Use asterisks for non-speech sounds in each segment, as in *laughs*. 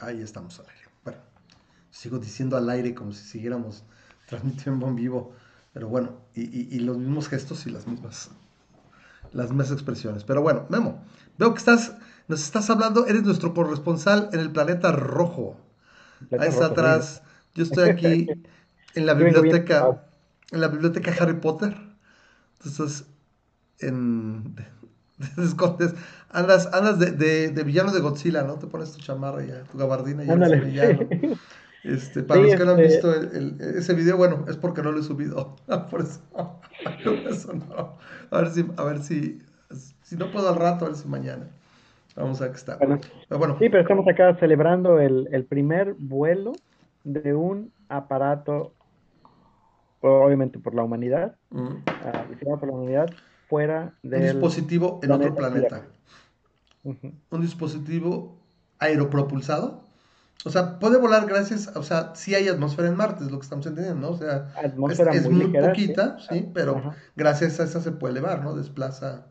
Ahí estamos al aire. Bueno, sigo diciendo al aire como si siguiéramos *laughs* transmitiendo en vivo, pero bueno, y, los mismos gestos y las mismas, las mismas expresiones. Pero bueno, Memo, veo que estás, nos estás hablando, eres nuestro corresponsal en el planeta rojo. Ahí está atrás. Yo estoy aquí *laughs* en la biblioteca, en la biblioteca Harry Potter. Entonces, en *laughs* escondes, andas, andas de, de, de, villano de Godzilla, ¿no? Te pones tu chamarra y tu gabardina y eres villano. *laughs* Este, para los que no han este visto el, ese video, bueno, es porque no lo he subido. *laughs* por, eso, no. A ver si, a ver si, si no puedo al rato, a ver si mañana. Vamos a qué está. Bueno, Sí, pero estamos acá celebrando el, el primer vuelo de un aparato, obviamente por la humanidad, mm. uh, por la humanidad, fuera del... Un dispositivo en otro planeta. Un dispositivo aeropropulsado. O sea, puede volar gracias, o sea, sí hay atmósfera en Marte, es lo que estamos entendiendo, ¿no? O sea, es, muy, poquita, sí, pero gracias a esa se puede elevar, ¿no? Desplaza.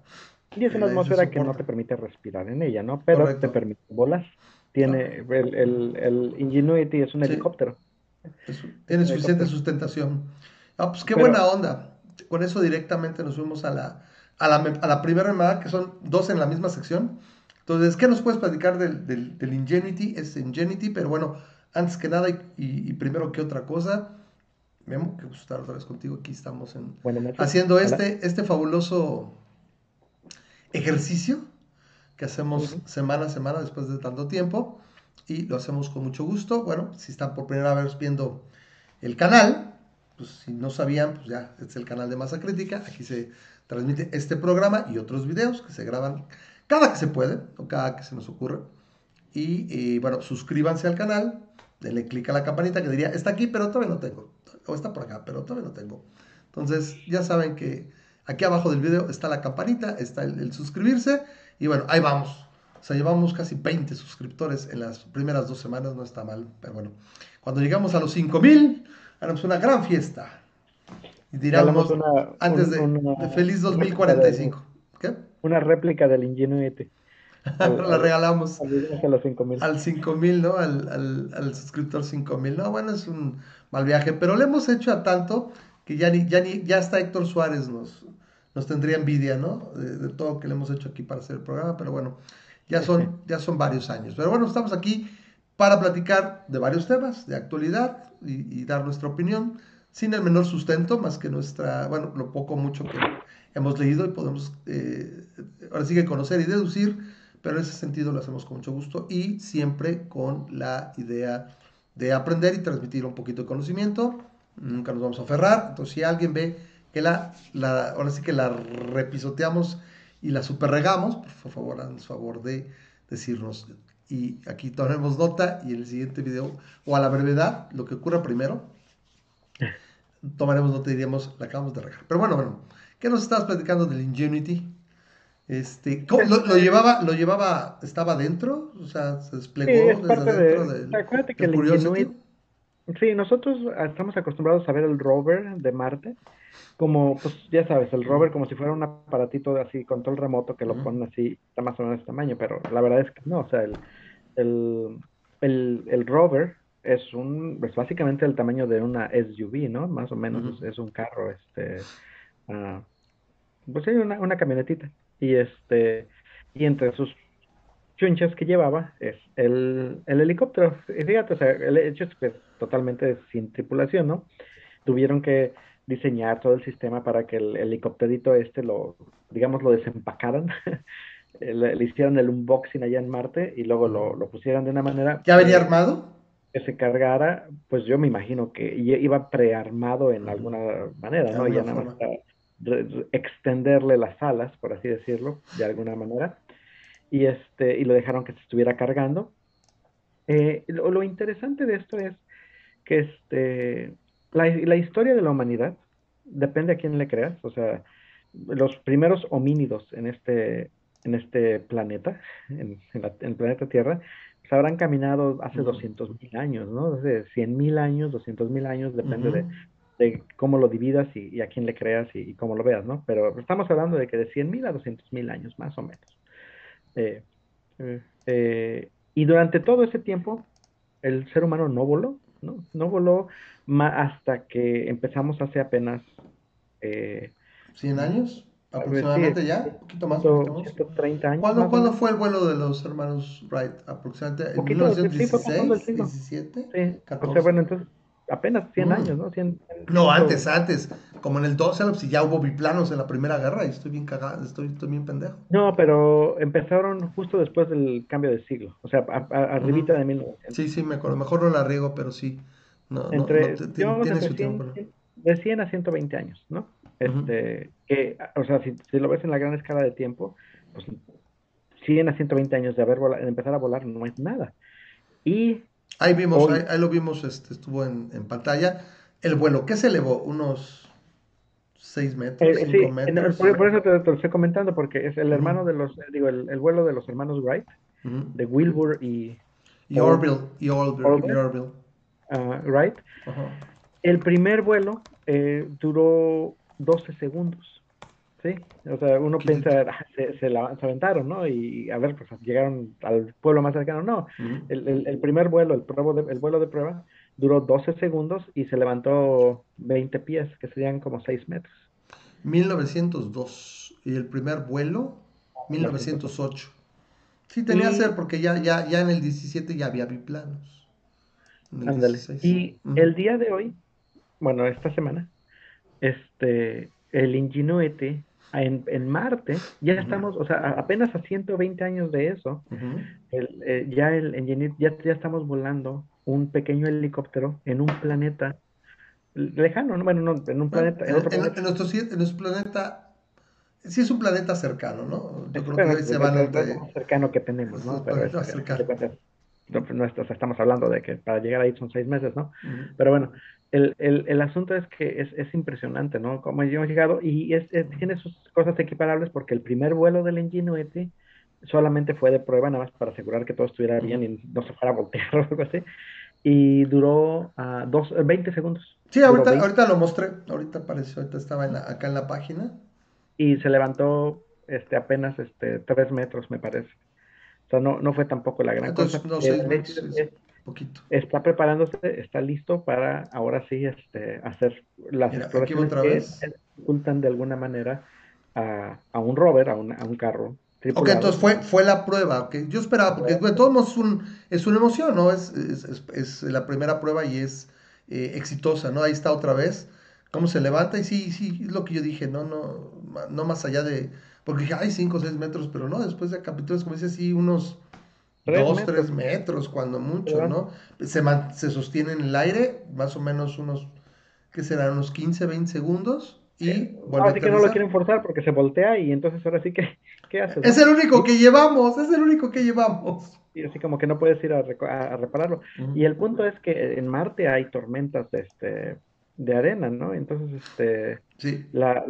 Y es una atmósfera que no te permite respirar en ella, ¿no? Pero te permite volar. Tiene, el, el, el, Ingenuity es un helicóptero. tiene suficiente sustentación. Ah, pues qué buena onda. Con eso directamente nos fuimos a la, a la, a la primera llamada, que son dos en la misma sección. Entonces, ¿qué nos puedes platicar del, del, del Ingenuity? Es Ingenuity, pero bueno, antes que nada y, y, primero que otra cosa, Memo, que gusto estar otra vez contigo. Aquí estamos en, haciendo este, este fabuloso ejercicio que hacemos semana a semana después de tanto tiempo y lo hacemos con mucho gusto. Bueno, si están por primera vez viendo el canal, pues si no sabían, pues ya, este es el canal de Masa Crítica. Aquí se transmite este programa y otros videos que se graban cada que se puede o cada que se nos ocurre. Y, bueno, suscríbanse al canal, denle clic a la campanita que diría, está aquí, pero todavía no tengo. O está por acá, pero todavía no tengo. Entonces, ya saben que aquí abajo del video está la campanita, está el, suscribirse. Y bueno, ahí vamos. O sea, llevamos casi 20 suscriptores en las primeras dos semanas, no está mal. Pero bueno, cuando llegamos a los 5000, haremos una gran fiesta. Y diramos antes de, feliz 2045. ¿Qué? Una réplica del Ingenuity. *laughs* la regalamos al 5000, ¿no? Al, al, al suscriptor 5000. No, bueno, es un mal viaje, pero le hemos hecho a tanto que ya ni, ya ni, ya hasta Héctor Suárez nos, nos tendría envidia, ¿no? De, de, todo que le hemos hecho aquí para hacer el programa, pero bueno, ya son, *laughs* ya son varios años. Pero bueno, estamos aquí para platicar de varios temas de actualidad y, dar nuestra opinión sin el menor sustento, más que nuestra, bueno, lo poco mucho que hemos leído y podemos, eh, ahora sí que conocer y deducir, pero en ese sentido lo hacemos con mucho gusto y siempre con la idea de aprender y transmitir un poquito de conocimiento. Nunca nos vamos a aferrar, entonces si alguien ve que la, la ahora sí que la repisoteamos y la superregamos, por favor, hagan favor de decirnos y aquí tomaremos nota y en el siguiente video, o a la brevedad, lo que ocurra primero, tomaremos nota y diríamos, la acabamos de regar. Pero bueno, bueno, ¿qué nos estabas platicando del Ingenuity? Este, lo, llevaba, lo llevaba, estaba dentro? O sea, se desplegó desde dentro del, Acuérdate que el Ingenuity, sí, nosotros estamos acostumbrados a ver el rover de Marte, como, pues ya sabes, el rover como si fuera un aparatito de así, control remoto que lo ponen así, está más o menos de tamaño, pero la verdad es que no, o sea, el, el, el, rover es un, es básicamente el tamaño de una SUV, ¿no? Más o menos es, un carro, este, uh, pues sí, una, una camionetita. Y este, y entre sus chunchas que llevaba es el, el helicóptero. Y fíjate, o sea, el hecho es que totalmente sin tripulación, ¿no? Tuvieron que diseñar todo el sistema para que el helicópterito este lo, digamos, lo desempacaran, *laughs* le, hicieran el unboxing allá en Marte y luego lo, lo pusieran de una manera... ¿Ya venía armado? Que se cargara, pues yo me imagino que iba prearmado en alguna manera, ¿no? Ya nada más extenderle las alas, por así decirlo, de alguna manera, y, este, y lo dejaron que se estuviera cargando. Eh, lo, lo, interesante de esto es que este, la, historia de la humanidad depende a quién le creas, o sea, los primeros homínidos en este, en este planeta, en, el planeta Tierra, pues habrán caminado hace 200 mil años, ¿no? Hace 100 mil años, 200 mil años, depende de, cómo lo dividas y, a quién le creas y, cómo lo veas, ¿no? Pero estamos hablando de que de 100 mil a 200 mil años, más o menos. Eh, eh, y durante todo ese tiempo el ser humano no voló, ¿no? No voló hasta que empezamos hace apenas... Eh, ¿100 años? ¿Aproximadamente ya? ¿Un poquito más? poquito más. 130 años. ¿Cuándo, ¿cuándo fue el vuelo de los hermanos Wright? ¿Aproximadamente en 1916? Sí, ¿17? Sí, 14. o sea, bueno, entonces apenas 100 mm. años, ¿no? 100, no, antes, antes. Como en el 12, si ya hubo biplanos en la Primera Guerra y estoy bien cagado, estoy, estoy, bien pendejo. No, pero empezaron justo después del cambio de siglo, o sea, arribita de 1900. Sí, sí, me acuerdo. Mejor no la riego, pero sí. No, Entre, no, tiene su tiempo. De 100 a 120 años, ¿no? Este, que, o sea, si, si, lo ves en la gran escala de tiempo, pues 100 a 120 años de haber de empezar a volar no es nada. Y Ahí vimos, ahí, lo vimos, este, estuvo en, en, pantalla. El vuelo, ¿qué se elevó? Unos 6 metros, 5 eh, metros. por, eso te, lo estoy comentando, porque es el hermano de los, digo, el, el, vuelo de los hermanos Wright, de Wilbur y... Y Orville, y Orville, ah, Wright. El primer vuelo eh, duró 12 segundos. Sí, o sea, uno piensa, ah, se, se, la, aventaron, ¿no? Y a ver, pues llegaron al pueblo más cercano. No, el, el, primer vuelo, el, de, el vuelo de prueba, duró 12 segundos y se levantó 20 pies, que serían como 6 metros. 1902. ¿Y el primer vuelo? 1908. Sí, tenía que ser porque ya, ya, ya en el 17 ya había biplanos. Ándale. Y el día de hoy, bueno, esta semana, este, el Ingenuity en, en Marte, ya estamos, o sea, apenas a 120 años de eso, eh, ya, el, ya, ya estamos volando un pequeño helicóptero en un planeta lejano, ¿no? bueno, no, en un planeta. En, otro planeta. en, nuestro, en nuestro planeta, sí es un planeta cercano, ¿no? Yo creo que se van a... cercano que tenemos, ¿no? Pero es, no, estamos hablando de que para llegar ahí son seis meses, ¿no? Pero bueno, el, el, el, asunto es que es, es, impresionante, ¿no? Como hemos llegado y es, tiene sus cosas equiparables porque el primer vuelo del Ingenuity solamente fue de prueba, nada más para asegurar que todo estuviera bien y no se fuera a voltear *laughs* o algo así. Y duró uh, dos, 20 segundos. Sí, ahorita, ahorita lo mostré, ahorita apareció, ahorita estaba en acá en la página. Y se levantó este, apenas este, 3 metros, me parece. O sea, no, no fue tampoco la gran cosa. No, poquito. Está preparándose, está listo para ahora sí este, hacer las exploraciones que ocultan de alguna manera a, a un rover, a un, a un carro. Ok, entonces fue, fue la prueba. que Yo esperaba, porque de todos modos es, un, es una emoción, ¿no? Es, es, es, la primera prueba y es eh, exitosa, ¿no? Ahí está otra vez, cómo se levanta y sí, sí, es lo que yo dije, no, no, no más allá de, porque dije, hay 5 o 6 metros, pero no, después de capítulos, como dice, sí, unos dos, tres metros, cuando mucho, ¿no? Se, se sostiene en el aire, más o menos unos, ¿qué serán? Unos 15, 20 segundos. Y sí que no lo quieren forzar porque se voltea y entonces ahora sí que, ¿qué haces? Es el único que llevamos, es el único que llevamos. Y así como que no puedes ir a, a, repararlo. Y el punto es que en Marte hay tormentas de este de arena, ¿no? Entonces, este, sí. la,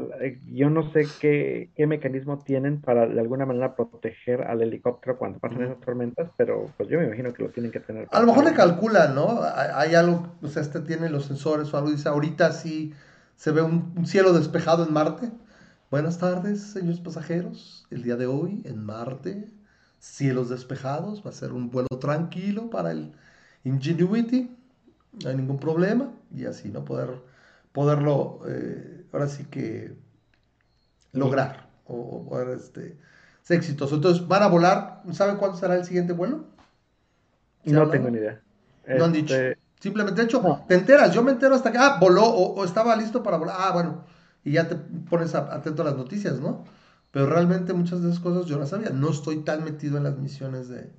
yo no sé qué, qué, mecanismo tienen para de alguna manera proteger al helicóptero cuando pasan esas tormentas, pero pues yo me imagino que lo tienen que tener. A lo mejor le calculan, ¿no? Hay, algo, o sea, este tiene los sensores o algo, dice, ahorita sí se ve un, cielo despejado en Marte. Buenas tardes, señores pasajeros. El día de hoy en Marte, cielos despejados, va a ser un vuelo tranquilo para el Ingenuity no hay ningún problema y así, ¿no? Poder, poderlo, eh, ahora sí que lograr o, poder este, ser exitoso. Entonces, van a volar, ¿saben cuándo será el siguiente vuelo? No tengo ni idea. No han dicho. Este, Simplemente, de hecho, te enteras, yo me entero hasta que, ah, voló o, estaba listo para volar, ah, bueno, y ya te pones atento a las noticias, ¿no? Pero realmente muchas de esas cosas yo las sabía. No estoy tan metido en las misiones de,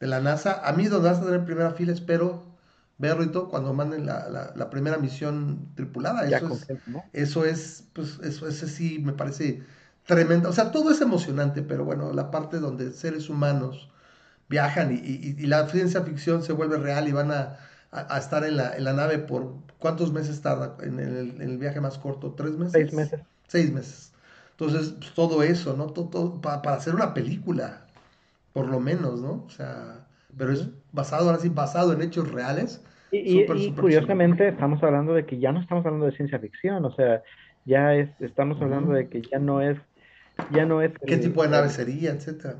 de la NASA. A mí donde vas a tener primera fila espero verlo cuando manden la, la, primera misión tripulada. Eso, es, eso es, pues, eso, ese sí me parece tremendo. O sea, todo es emocionante, pero bueno, la parte donde seres humanos viajan y, y, la ciencia ficción se vuelve real y van a, a, estar en la, en la, nave por cuántos meses tarda en el, en el, viaje más corto, tres meses. Seis meses. Seis meses. Entonces, pues, todo eso, ¿no? Todo, para, para, hacer una película, por lo menos, ¿no? O sea, pero es basado, ahora sí, basado en hechos reales. Y, curiosamente estamos hablando de que ya no estamos hablando de ciencia ficción, o sea, ya es, estamos hablando de que ya no es, ya no es... ¿Qué tipo de nave sería, etcétera?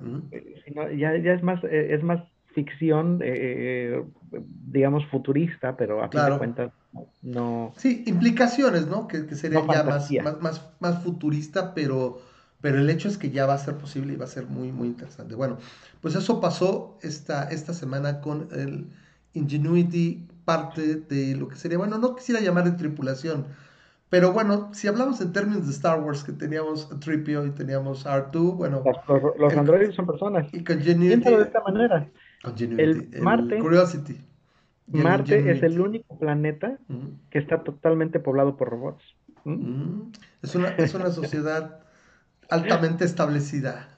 ya, ya es más, eh, es más ficción, eh, digamos, futurista, pero a fin de cuentas no... Sí, implicaciones, ¿no? Que, sería ya más, más, más, futurista, pero, pero el hecho es que ya va a ser posible y va a ser muy, muy interesante. Bueno, pues eso pasó esta, esta semana con el Ingenuity, parte de lo que sería, bueno, no quisiera llamar de tripulación, pero bueno, si hablamos en términos de Star Wars, que teníamos a Tripio y teníamos R2, bueno. Los, androides son personas. Y de esta manera. el, Marte. Curiosity. Marte es el único planeta que está totalmente poblado por robots. Es, una, es una sociedad altamente establecida.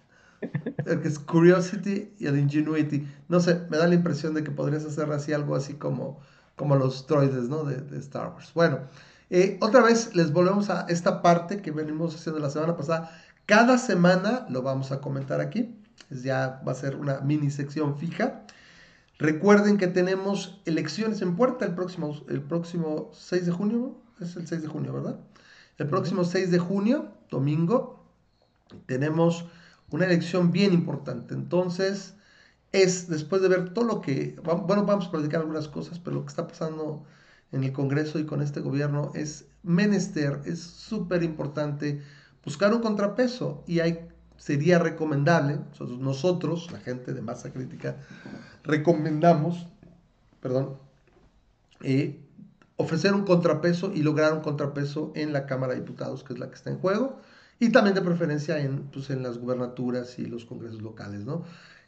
El que es Curiosity y el Ingenuity. No sé, me da la impresión de que podrías hacer así algo así como, como los droides, ¿no? De, de Star Wars. Bueno, eh, otra vez les volvemos a esta parte que venimos haciendo la semana pasada. Cada semana lo vamos a comentar aquí. Ya va a ser una mini sección fija. Recuerden que tenemos elecciones en puerta el próximo, el próximo 6 de junio. Es el 6 de junio, ¿verdad? El próximo 6 de junio, domingo, tenemos una elección bien importante. Entonces, es después de ver todo lo que, bueno, vamos a platicar algunas cosas, pero lo que está pasando en el Congreso y con este gobierno es menester, es súper importante buscar un contrapeso y hay, sería recomendable, nosotros, la gente de masa crítica, recomendamos, perdón, eh, ofrecer un contrapeso y lograr un contrapeso en la Cámara de Diputados, que es la que está en juego, y también de preferencia en, pues, en las gubernaturas y los congresos locales, ¿no?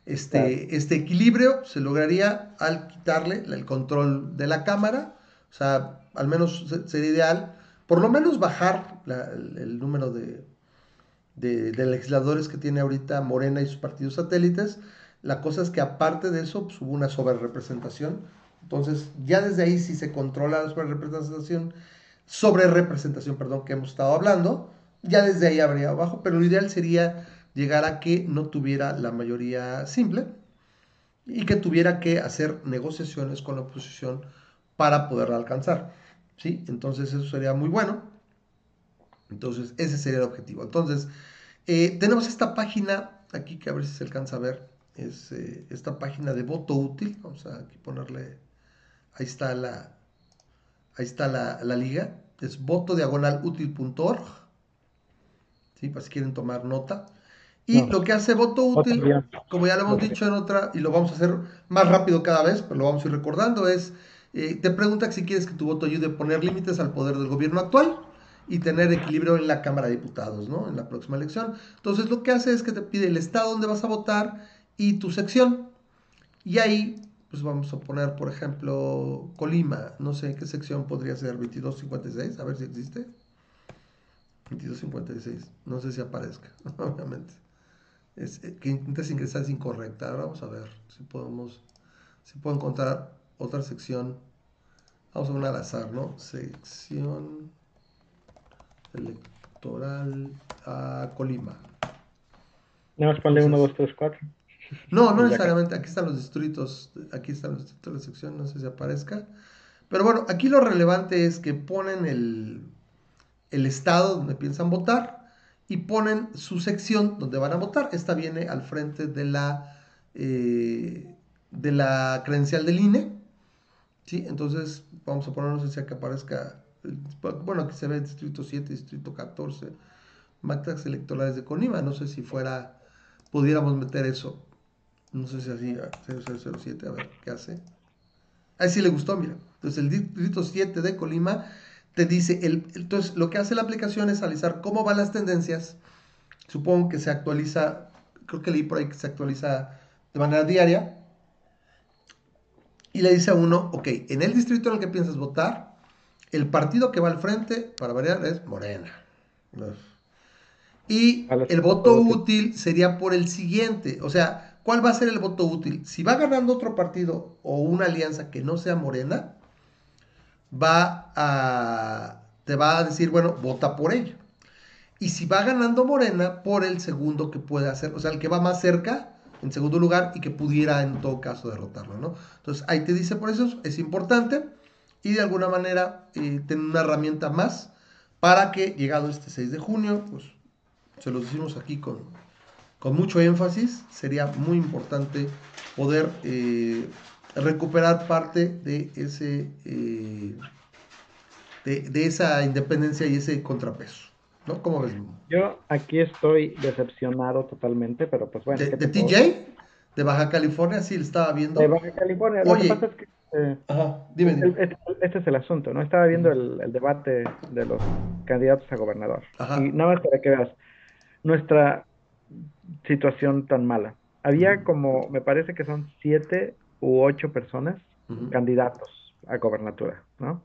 Este, este equilibrio se lograría al quitarle el control de la Cámara o sea, al menos sería ideal, por lo menos bajar el, número de, legisladores que tiene ahorita Morena y sus partidos satélites. La cosa es que aparte de eso, pues, hubo una sobrerepresentación. Entonces, ya desde ahí, si se controla la sobrerepresentación, sobre representación, perdón, que hemos estado hablando, ya desde ahí habría abajo, pero lo ideal sería llegar a que no tuviera la mayoría simple y que tuviera que hacer negociaciones con la oposición para poderla alcanzar. ¿sí? Entonces eso sería muy bueno. Entonces ese sería el objetivo. Entonces eh, tenemos esta página aquí que a ver si se alcanza a ver. Es eh, esta página de voto útil. Vamos a aquí ponerle. Ahí está la. Ahí está la, liga. Es voto diagonal. ¿Sí? Para si quieren tomar nota. Y lo que hace voto útil, como ya lo hemos dicho en otra, y lo vamos a hacer más rápido cada vez, pero lo vamos a ir recordando, es eh, te pregunta si quieres que tu voto ayude a poner límites al poder del gobierno actual y tener equilibrio en la Cámara de Diputados, ¿no? En la próxima elección. Entonces lo que hace es que te pide el estado donde vas a votar y tu sección. Y ahí, pues vamos a poner, por ejemplo, Colima. No sé qué sección podría ser, 2256, a ver si existe. 2256, no sé si aparezca, *laughs* obviamente. Es, eh, que intentas ingresar es incorrecta. Ahora vamos a ver si podemos, si puedo encontrar otra sección. Vamos a poner al azar, ¿no? Sección electoral a Colima. Nada más ponle 1, 2, 3, 4. No, no *laughs* necesariamente. Aquí están los distritos. Aquí están los distritos de la sección. No sé si aparezca. Pero bueno, aquí lo relevante es que ponen el, el estado donde piensan votar y ponen su sección donde van a votar. Esta viene al frente de la, eh, de la credencial del INE. ¿sí? Entonces, vamos a ponernos si que aparezca, bueno, aquí se ve Distrito 7, Distrito 14, Mactax electorales de Conima, no sé si fuera, pudiéramos meter eso, no sé si así, 0007, a ver, ¿qué hace? Ahí sí le gustó, mira. Entonces, el Distrito 7 de Colima te dice, el, entonces, lo que hace la aplicación es analizar cómo van las tendencias, supongo que se actualiza, creo que leí por ahí que se actualiza de manera diaria, y le dice a uno, ok, en el distrito en el que piensas votar, el partido que va al frente, para variar, es Morena. Y el voto útil sería por el siguiente. O sea, ¿cuál va a ser el voto útil? Si va ganando otro partido o una alianza que no sea Morena, va a, te va a decir, bueno, vota por ello. Y si va ganando Morena, por el segundo que puede hacer, o sea, el que va más cerca, en segundo lugar y que pudiera en todo caso derrotarlo, ¿no? Entonces ahí te dice por eso, es importante y de alguna manera eh, tener una herramienta más para que llegado este 6 de junio, pues se los decimos aquí con, con mucho énfasis, sería muy importante poder eh, recuperar parte de ese eh, de, esa independencia y ese contrapeso. ¿No? ¿Cómo ves? Yo aquí estoy decepcionado totalmente, pero pues bueno. ¿De, TJ? ¿De Baja California? Sí, estaba viendo. De Baja California. Lo que pasa es que eh, Ajá, dime, Este, es el asunto, ¿no? Estaba viendo el, debate de los candidatos a gobernador. Y nada más para que veas nuestra situación tan mala. Había como, me parece que son siete u ocho personas candidatos a gobernatura, ¿no?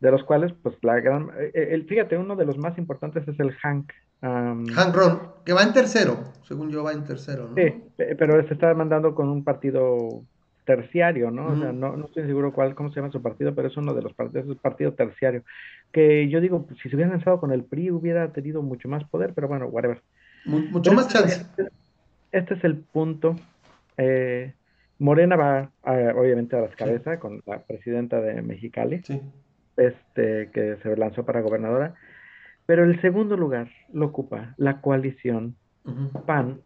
De los cuales, pues la gran, eh, el, fíjate, uno de los más importantes es el Hank. Hank Ron, que va en tercero, según yo va en tercero, ¿no? Sí, pero se está mandando con un partido terciario, ¿no? O sea, no, no estoy seguro cuál, cómo se llama su partido, pero es uno de los partidos, es un partido terciario. Que yo digo, si se hubieran lanzado con el PRI hubiera tenido mucho más poder, pero bueno, whatever. Mucho más este chance. Este, es el punto. Eh, Morena va, obviamente, a las cabezas con la presidenta de Mexicali, este, que se lanzó para gobernadora. Pero el segundo lugar lo ocupa la coalición PAN,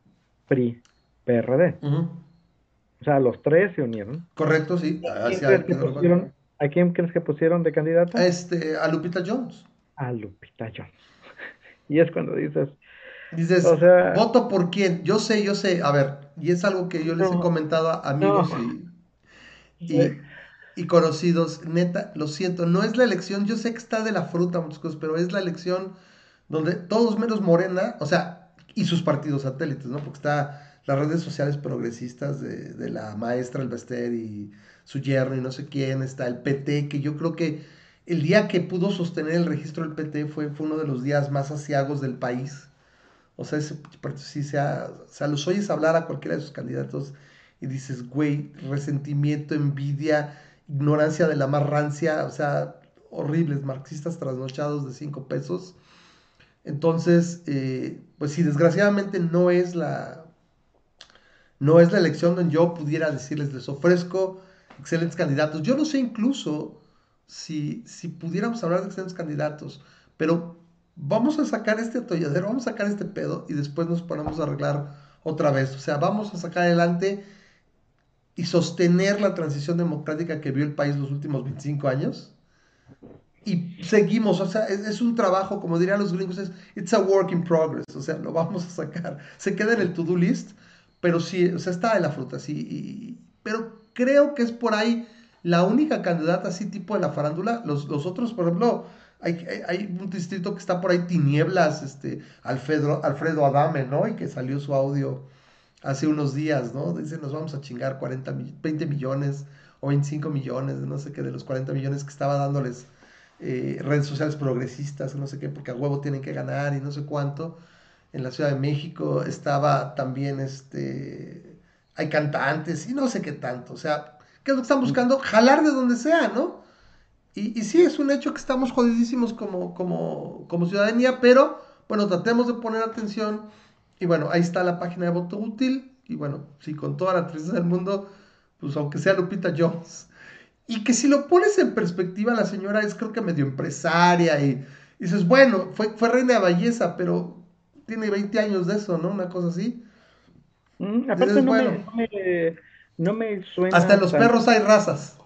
PRI, PRD. O sea, los tres se unieron. Correcto, sí. ¿A quién, crees que pusieron de candidato? A, este, a Lupita Jones. A Lupita Jones. *laughs* y es cuando dices... Dices, o sea, voto por quién. Yo sé, yo sé. A ver, y es algo que yo les he comentado a amigos y, y, conocidos. Neta, lo siento, no es la elección. Yo sé que está de la fruta muchas cosas, pero es la elección donde todos menos Morena, o sea, y sus partidos satélites, ¿no? Porque está las redes sociales progresistas de, la maestra Elbester y su yerno y no sé quién, está el PT, que yo creo que el día que pudo sostener el registro del PT fue, fue uno de los días más asiagos del país. O sea, ese, si sea, o sea, los oyes hablar a cualquiera de sus candidatos y dices, güey, resentimiento, envidia, ignorancia de la más rancia, o sea, horribles, marxistas trasnochados de cinco pesos. Entonces, eh, pues sí, desgraciadamente no es la, no es la elección donde yo pudiera decirles, les ofrezco excelentes candidatos. Yo no sé incluso si, si pudiéramos hablar de excelentes candidatos, pero vamos a sacar este atolladero, vamos a sacar este pedo y después nos ponemos a arreglar otra vez. O sea, vamos a sacar adelante y sostener la transición democrática que vio el país los últimos 25 años. Y seguimos, o sea, es, un trabajo, como dirían los gringos, es it's a work in progress, o sea, lo vamos a sacar. Se queda en el to-do list, pero sí, o sea, está de la fruta, sí. pero creo que es por ahí la única candidata así tipo de la farándula. Los, los otros, por ejemplo, hay, hay, un distrito que está por ahí, Tinieblas, este, Alfredo, Alfredo Adame, ¿no? Y que salió su audio hace unos días, ¿no? Dice, nos vamos a chingar 40, 20 millones o 25 millones, no sé qué, de los 40 millones que estaba dándoles eh, redes sociales progresistas, no sé qué, porque a huevo tienen que ganar y no sé cuánto en la Ciudad de México, estaba también, este, hay cantantes y no sé qué tanto, o sea, ¿qué es lo que están buscando? Jalar de donde sea, ¿no? Y, y sí, es un hecho que estamos jodidísimos como, como, como ciudadanía, pero bueno, tratemos de poner atención y bueno, ahí está la página de voto útil y bueno, sí, con toda la tristeza del mundo, pues aunque sea Lupita Jones, y que si lo pones en perspectiva, la señora es creo que medio empresaria y, dices, bueno, fue, fue reina de belleza, pero tiene 20 años de eso, ¿no? Una cosa así. Mm, aparte no, me, no, me, suena... Hasta en los perros hay razas.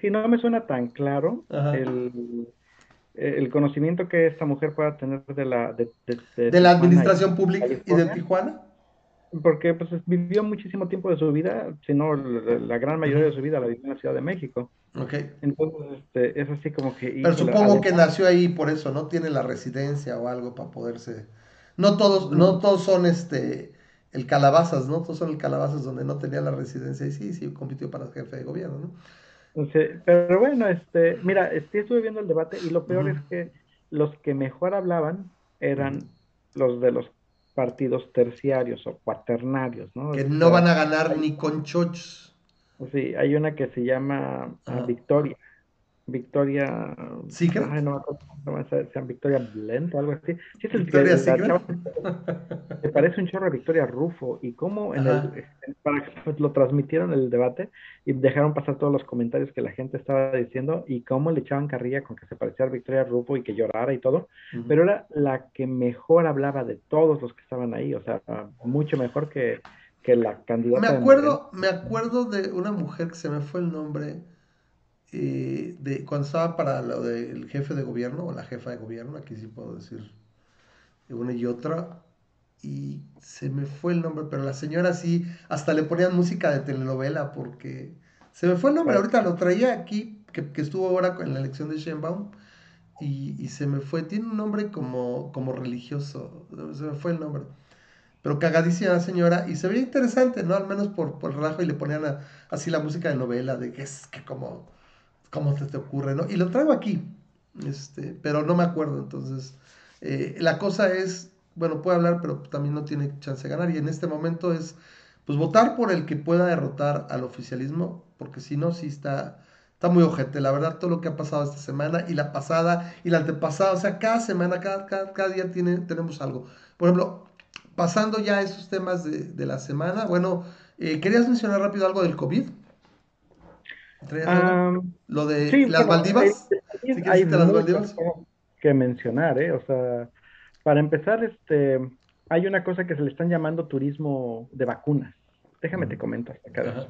Sí, no me suena tan claro el, el, conocimiento que esta mujer pueda tener de la... De, de, la administración pública y de Tijuana. Porque pues vivió muchísimo tiempo de su vida, si no la, gran mayoría de su vida la vivió en la Ciudad de México. Ok. Entonces, este, es así como que... Pero supongo que nació ahí por eso, ¿no? Tiene la residencia o algo para poderse no todos, no todos son este el calabazas, ¿no? Todos son el calabazas donde no tenía la residencia y sí, sí, compitió para jefe de gobierno, ¿no? Pero bueno, este, mira, estuve viendo el debate y lo peor es que los que mejor hablaban eran los de los partidos terciarios o cuaternarios, ¿no? Que no van a ganar ni con chochos. Sí, hay una que se llama ah, Victoria. Victoria. ¿Sí Ay, no sean Victoria Blend o algo así. Sí, es el Victoria Me parece un chorro de Victoria Rufo. Y cómo en el, para, lo transmitieron el debate y dejaron pasar todos los comentarios que la gente estaba diciendo y cómo le echaban carrilla con que se parecía a Victoria Rufo y que llorara y todo. Pero era la que mejor hablaba de todos los que estaban ahí. O sea, mucho mejor que, que la candidata. Me acuerdo, me acuerdo de una mujer que se me fue el nombre eh, de, cuando estaba para lo del jefe de gobierno o la jefa de gobierno, aquí sí puedo decir una y otra, y se me fue el nombre, pero la señora sí, hasta le ponían música de telenovela porque se me fue el nombre, ahorita lo traía aquí, que, estuvo ahora en la elección de Sheinbaum, y, y, se me fue, tiene un nombre como, como religioso, se me fue el nombre. Pero cagadísima la señora, y se veía interesante, ¿no? Al menos por, por el relajo, y le ponían así la música de novela, de que es que como ¿Cómo se te ocurre, no? Y lo traigo aquí, este, pero no me acuerdo, entonces, eh, la cosa es, bueno, puede hablar, pero también no tiene chance de ganar, y en este momento es, pues, votar por el que pueda derrotar al oficialismo, porque si no, sí está, está muy ojete, la verdad, todo lo que ha pasado esta semana, y la pasada, y la antepasada, o sea, cada semana, cada, cada, día tiene, tenemos algo. Por ejemplo, pasando ya a esos temas de, la semana, bueno, eh, ¿querías mencionar rápido algo del COVID? Lo de las Maldivas. Hay, las Maldivas? que mencionar, ¿eh? O sea, para empezar, este, hay una cosa que se le están llamando turismo de vacunas. Déjame te comento hasta acá.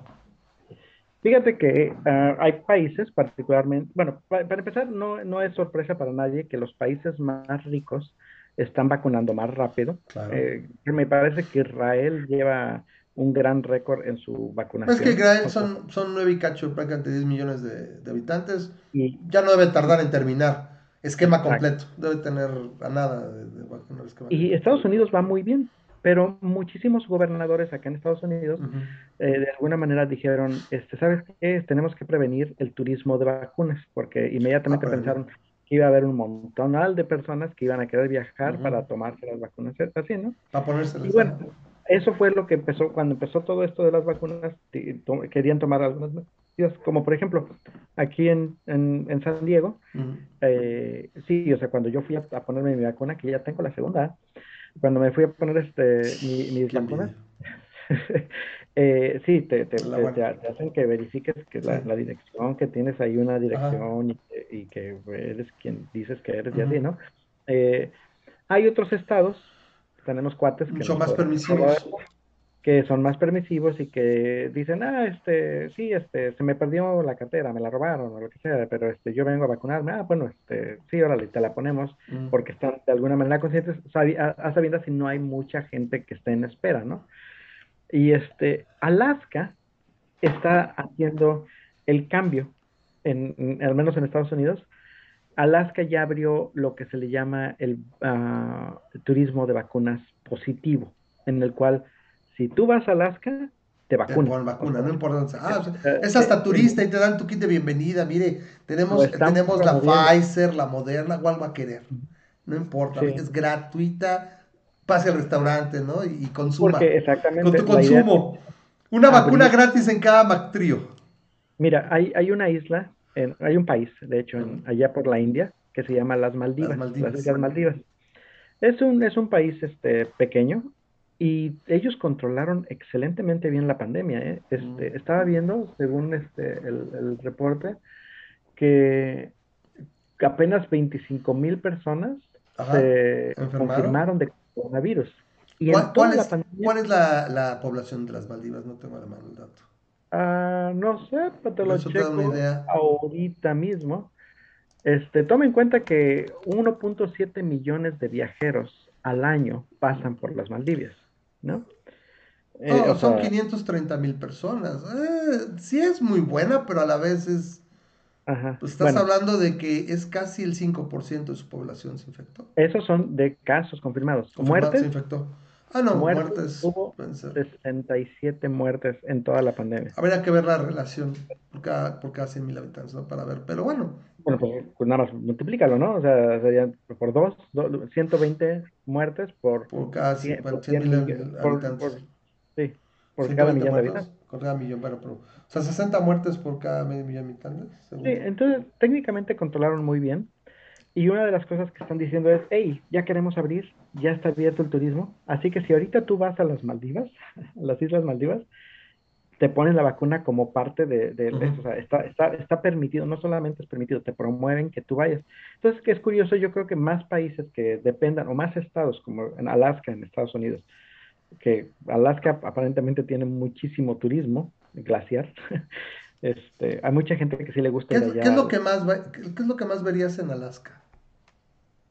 Fíjate que ah, hay países particularmente, bueno, para, empezar, no, no, es sorpresa para nadie que los países más ricos están vacunando más rápido. Eh, me parece que Israel lleva un gran récord en su vacunación. Es que Israel son, son 9 y cacho, prácticamente 10 millones de, habitantes. Y, ya no debe tardar en terminar. Esquema completo. Debe tener a nada de, vacunar Y Estados Unidos va muy bien, pero muchísimos gobernadores acá en Estados Unidos eh, de alguna manera dijeron, este, ¿sabes qué? Tenemos que prevenir el turismo de vacunas, porque inmediatamente ah, pensaron que iba a haber un montón de personas que iban a querer viajar para tomarse las vacunas, así, ¿no? Para ponerse Y bueno, eso fue lo que empezó, cuando empezó todo esto de las vacunas, querían tomar algunas medidas, como por ejemplo, aquí en, en, San Diego, eh, sí, o sea, cuando yo fui a, ponerme mi vacuna, que ya tengo la segunda, cuando me fui a poner este, mi, mis vacunas, *laughs* eh, sí, te, te, hacen que verifiques que la, dirección, que tienes ahí una dirección y, que eres quien dices que eres y así, ¿no? Eh, hay otros estados tenemos cuates que son más permisivos que son más permisivos y que dicen, ah, este, sí, este, se me perdió la cartera, me la robaron o lo que sea, pero este, yo vengo a vacunarme, ah, bueno, este, sí, órale, te la ponemos, mm. porque están de alguna manera conscientes, a, sabiendas si no hay mucha gente que esté en espera, ¿no? Y este, Alaska está haciendo el cambio, en, al menos en Estados Unidos, Alaska ya abrió lo que se le llama el ah, turismo de vacunas positivo, en el cual si tú vas a Alaska, te vacunan. vacuna, no importa. Ah, es hasta turista y te dan tu kit de bienvenida. Mire, tenemos, tenemos la Pfizer, la Moderna, ¿cuál va a querer? No importa, es gratuita. Pase al restaurante, ¿no? Y, consuma. Porque exactamente. Con tu consumo. Una vacuna gratis en cada Mactrio. Mira, hay, hay una isla hay un país, de hecho, allá por la India, que se llama las Maldivas, las Maldivas. Maldivas. Es un, es un país este, pequeño y ellos controlaron excelentemente bien la pandemia. ¿eh? Este, mm. Estaba viendo, según este, el, reporte, que apenas 25 mil personas se confirmaron de coronavirus. Y ¿Cuál, es, la ¿Cuál, es, la, población de las Maldivas? No tengo la mano el dato. Ah, no sé, pero te lo checo ahorita mismo. Este, toma en cuenta que 1.7 millones de viajeros al año pasan por las Maldivias, ¿no? Eh, son 530 mil personas. Eh, sí es muy buena, pero a la vez es... Ajá. Pues estás hablando de que es casi el 5% de su población se infectó. Esos son de casos confirmados. ¿Muertes? Se infectó. Ah, no, muertes. Hubo 67 muertes en toda la pandemia. Habría que ver la relación por cada, por cada 100 mil habitantes, ¿no? Para ver, pero bueno. Bueno, pues, pues nada más multiplícalo, ¿no? O sea, serían por dos, 120 muertes por, por cada 100 mil habitantes. sí, por cada millón de habitantes. Con cada millón, bueno, pero, o sea, 60 muertes por cada medio millón de habitantes. Sí, entonces técnicamente controlaron muy bien. Y una de las cosas que están diciendo es, hey, ya queremos abrir, ya está abierto el turismo, así que si ahorita tú vas a las Maldivas, *laughs* a las Islas Maldivas, te ponen la vacuna como parte de, de, o sea, está, está, está permitido, no solamente es permitido, te promueven que tú vayas. Entonces, que es curioso, yo creo que más países que dependan, o más estados, como en Alaska, en Estados Unidos, que Alaska aparentemente tiene muchísimo turismo glaciar. *laughs* Este, hay mucha gente que sí le gusta ¿Qué, ¿qué es lo que más qué, es lo que más verías en Alaska?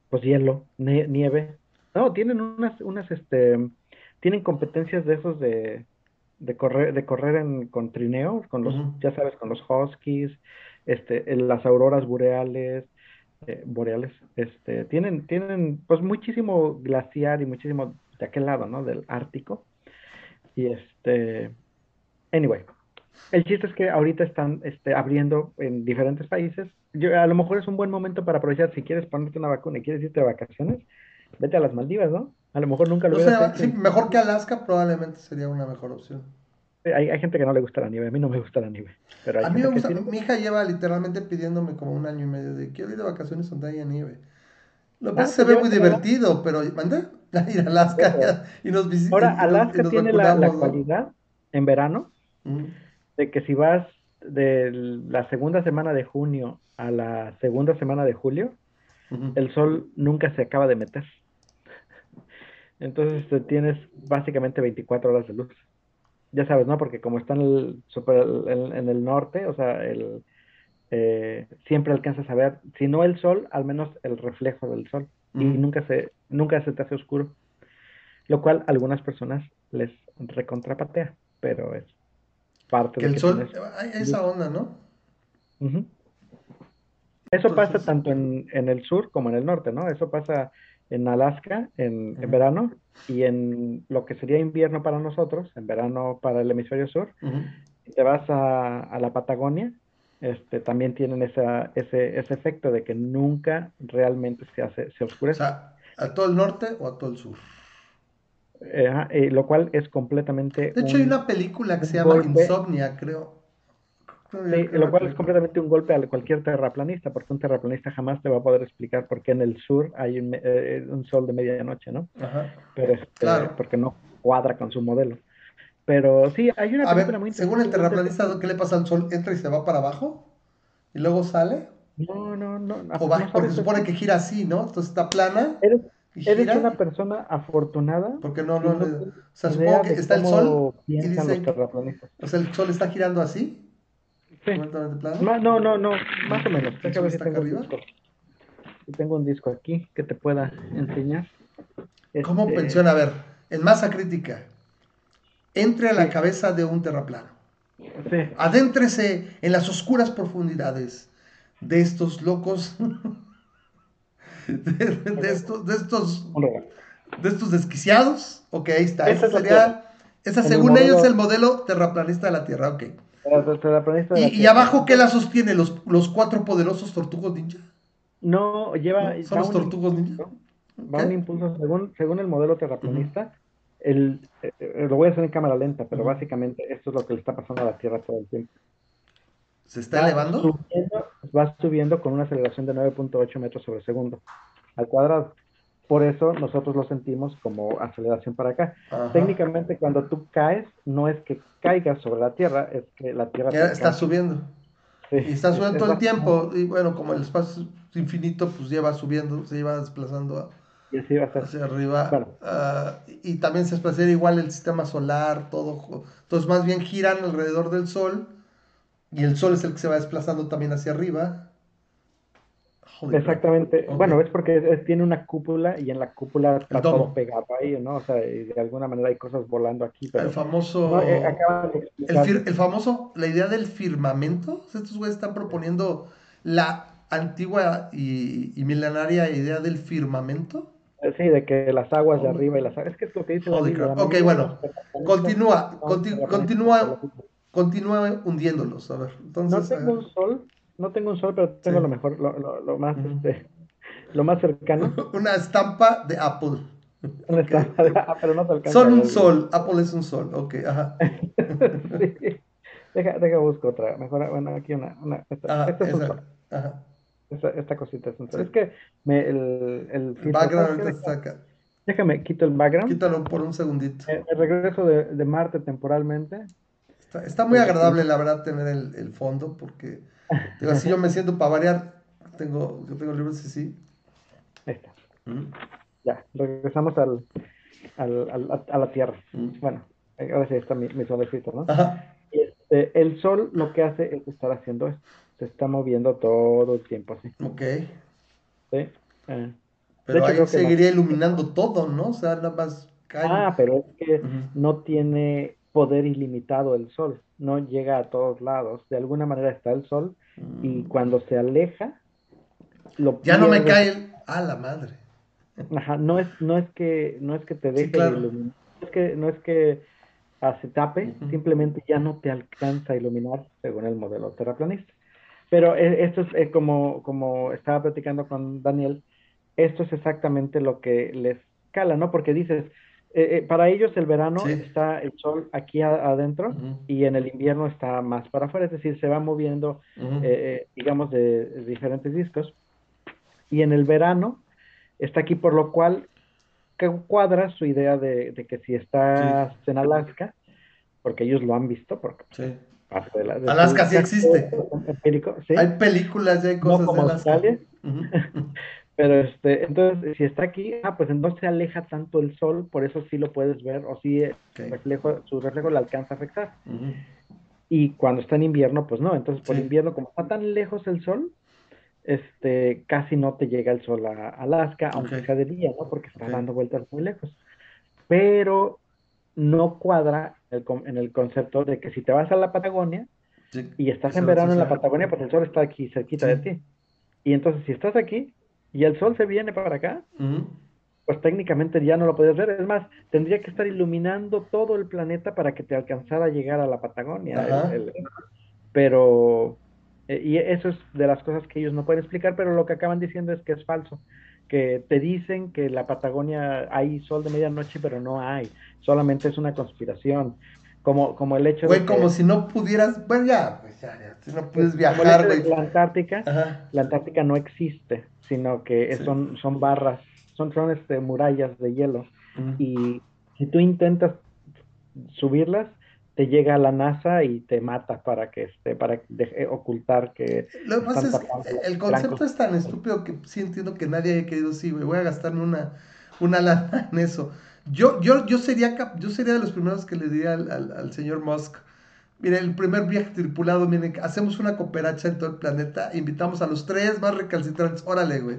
Pues hielo, nieve. No, tienen unas, unas, este, tienen competencias de esos de, de correr, de correr en, con trineo, con los, ya sabes, con los huskies, este, las auroras boreales, eh, boreales, este, tienen, tienen, pues muchísimo glaciar y muchísimo de aquel lado, ¿no? Del Ártico. Y este, anyway, el chiste es que ahorita están este, abriendo en diferentes países. Yo, a lo mejor es un buen momento para aprovechar si quieres ponerte una vacuna y quieres irte de vacaciones, vete a las Maldivas, ¿no? A lo mejor nunca lo o sea, sí, mejor que Alaska probablemente sería una mejor opción. Hay, hay, gente que no le gusta la nieve, a mí no me gusta la nieve. Pero a mí me gusta, mi hija lleva literalmente pidiéndome como un año y medio de quiero ir de vacaciones donde haya nieve. Lo que ah, se ve muy divertido, pero ¿mandé? *laughs* ir a Alaska y nos visitan. Ahora, Alaska tiene la, la cualidad en verano de que si vas de la segunda semana de junio a la segunda semana de julio, el sol nunca se acaba de meter. Entonces este, tienes básicamente 24 horas de luz. Ya sabes, ¿no? Porque como está en el, super, en, el norte, o sea, el, eh, siempre alcanzas a ver, si no el sol, al menos el reflejo del sol. Y nunca se, nunca se te hace oscuro. Lo cual a algunas personas les recontrapatea, pero es parte que de el sol, hay esa onda, ¿no? Eso pasa tanto en, en, el sur como en el norte, ¿no? Eso pasa en Alaska en, verano y en lo que sería invierno para nosotros, en verano para el hemisferio sur. Te vas a, a, la Patagonia, este, también tienen esa, ese, ese efecto de que nunca realmente se hace, se oscurece. O sea, ¿a todo el norte o a todo el sur? Eh, eh, lo cual es completamente... De hecho, hay una película que se llama Insomnia, creo. Sí, lo cual es completamente un golpe a cualquier terraplanista, porque un terraplanista jamás te va a poder explicar por qué en el sur hay un, eh, sol de medianoche, ¿no? Ajá. Pero este, porque no cuadra con su modelo. Pero sí, hay una película muy interesante. Según el terraplanista, ¿qué le pasa al sol? ¿Entra y se va para abajo? ¿Y luego sale? No, no, no. O va, porque se supone que gira así, ¿no? Entonces está plana. Eres, eres una persona afortunada. Porque no, no, no o sea, supongo que está el sol y dice, o sea, el sol está girando así. Sí. No, no, no, no, más o menos. Déjame ver si tengo, tengo un disco aquí que te pueda enseñar. ¿Cómo este... funciona? A ver, en masa crítica, entre a la cabeza de un terraplano. Sí. Adéntrese en las oscuras profundidades de estos locos, *laughs* de, estos, de estos, de estos desquiciados. Ok, ahí está. Esa sería, esa según ellos el modelo terraplanista de la Tierra. Ok. ¿Y, abajo qué la sostiene? ¿Los, ¿Los cuatro poderosos tortugos ninja? No, lleva. ¿Son los tortugos ninja? Va un impulso, según, según el modelo terraplanista, el, eh, eh, lo voy a hacer en cámara lenta, pero básicamente esto es lo que le está pasando a la Tierra todo el tiempo. ¿Se está elevando? va subiendo con una aceleración de 9.8 metros sobre segundo al cuadrado. Por eso nosotros lo sentimos como aceleración para acá. Técnicamente cuando tú caes, no es que caigas sobre la Tierra, es que la Tierra... está subiendo. y está subiendo todo el tiempo. Y bueno, como el espacio es infinito, pues lleva subiendo, se lleva desplazando y así va a ser. hacia arriba. Ah, y también se desplaza igual el sistema solar, todo. Entonces más bien giran alrededor del Sol y el Sol es el que se va desplazando también hacia arriba. Exactamente. Bueno, es porque tiene una cúpula y en la cúpula está todo pegado ahí, ¿no? O sea, de alguna manera hay cosas volando aquí. el famoso. Eh, el, famoso, la idea del firmamento. Estos güeyes están proponiendo la antigua y, milenaria idea del firmamento. Sí, de que las aguas de arriba y las aguas. Es que es lo que dice la Biblia, Ok, bueno. Continúa, continúa, continúa hundiéndolos. A ver, entonces. No tengo un sol no tengo un sol, pero tengo lo mejor, lo, lo, más, este, lo más cercano. *laughs* Una estampa de Apple. Ah, pero no te alcanza. Son un sol, Apple es un sol, ok, ajá. *laughs* Deja, deja busco otra. Mejor, bueno, aquí una. una esta, esta es un sol. Ajá. Esta, esta, cosita es un sol. Es que me, el, el, background está acá. Déjame, quito el background. Quítalo por un segundito. El, regreso de, de, Marte temporalmente. Está, está muy agradable, la verdad, tener el, el fondo, porque digo, así yo me siento para variar. Tengo, yo tengo libros y sí. Ahí está. Ya, regresamos al, al, al, a la Tierra. Bueno, ahora sí está mi, mi solecito, ¿no? Ajá. Este, el Sol lo que hace es estar haciendo esto. Se está moviendo todo el tiempo así. Ok. Sí. Eh. Pero ahí seguiría iluminando todo, ¿no? O sea, nada más cae. Ah, pero es que no tiene poder ilimitado el Sol. No llega a todos lados. De alguna manera está el Sol y mm. cuando se aleja, lo Ya no me cae el... Ah, la madre. Ajá, no es, no es que, no es que te deje iluminar, no es que, no es que ah, se tape, simplemente ya no te alcanza a iluminar según el modelo terraplanista. Pero eh, esto es eh, como, como estaba platicando con Daniel, esto es exactamente lo que les cala, ¿no? Porque dices, eh, para ellos el verano está el sol aquí adentro y en el invierno está más para afuera, es decir, se va moviendo, digamos, de, diferentes discos. Y en el verano está aquí, por lo cual cuadra su idea de, que si estás en Alaska, porque ellos lo han visto, porque sí. Alaska sí existe. *laughs* Hay películas, hay cosas de Alaska. Pero este, entonces, si está aquí, ah, pues no se aleja tanto el sol, por eso sí lo puedes ver, o sí reflejo, su reflejo le alcanza a afectar. Y cuando está en invierno, pues no. Entonces, por invierno, como está tan lejos el sol, este, casi no te llega el sol a Alaska, aunque sea de día, ¿no? Porque está dando vueltas muy lejos. Pero no cuadra en el concepto de que si te vas a la Patagonia y estás en verano en la Patagonia, pues el sol está aquí cerquita de ti. Y entonces si estás aquí y el sol se viene para acá, pues técnicamente ya no lo puedes ver. Es más, tendría que estar iluminando todo el planeta para que te alcanzara a llegar a la Patagonia. pero eh, y eso es de las cosas que ellos no pueden explicar, pero lo que acaban diciendo es que es falso. Que te dicen que la Patagonia hay sol de medianoche, pero no hay. Solamente es una conspiración. Como, como el hecho de. como si no pudieras. Bueno, ya, pues ya, ya si no puedes viajar, güey. La Antártica, la Antártica no existe, sino que son, son barras, son, son este, murallas de hielo. Y si tú intentas subirlas, te llega a la NASA y te mata para que este, para eh, ocultar que lo que pasa es el concepto es tan estúpido que sí entiendo que nadie haya querido sí voy a gastarme una una lana en eso yo yo yo sería yo sería de los primeros que le diría al, señor Musk mire el primer viaje tripulado miren hacemos una cooperacha en todo el planeta invitamos a los tres más recalcitrantes órale güey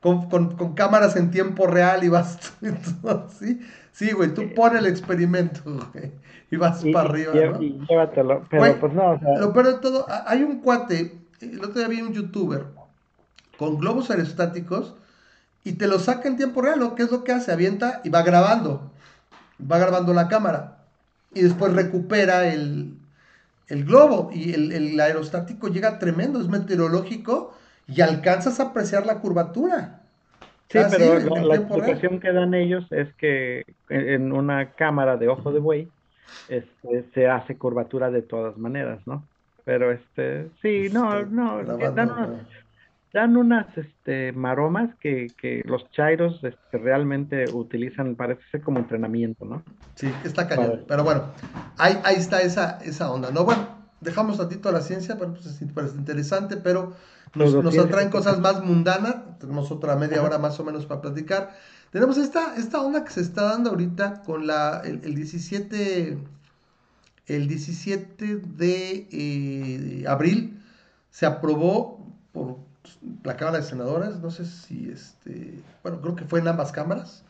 con, con, con cámaras en tiempo real y vas *laughs* así sí güey tú pon el experimento güey y vas para arriba. ¿no? y llévatelo. Pero pues no, o sea... Lo peor de todo, hay un cuate, el otro día vi un youtuber con globos aerostáticos y te lo saca en tiempo real, ¿no? ¿Qué es lo que hace? Avienta y va grabando. Va grabando la cámara. Y después recupera el, el globo. Y el, el, aerostático llega tremendo, es meteorológico y alcanzas a apreciar la curvatura. Sí, pero la, explicación que dan ellos es que en una cámara de ojo de buey este, se hace curvatura de todas maneras, ¿no? Pero este, sí, no, no, dan unas, dan unas este, maromas que, que los chairos este, realmente utilizan, parece ser como entrenamiento, ¿no? Sí, está cañón. Pero bueno, ahí, ahí está esa, esa onda, ¿no? Bueno, dejamos ratito a la ciencia, bueno, pues es, interesante, pero nos, nos atraen cosas más mundanas. Tenemos otra media hora más o menos para platicar. Tenemos esta, esta onda que se está dando ahorita con la, el, 17, el 17 de eh, abril se aprobó por la Cámara de Senadores, no sé si este, bueno, creo que fue en ambas cámaras,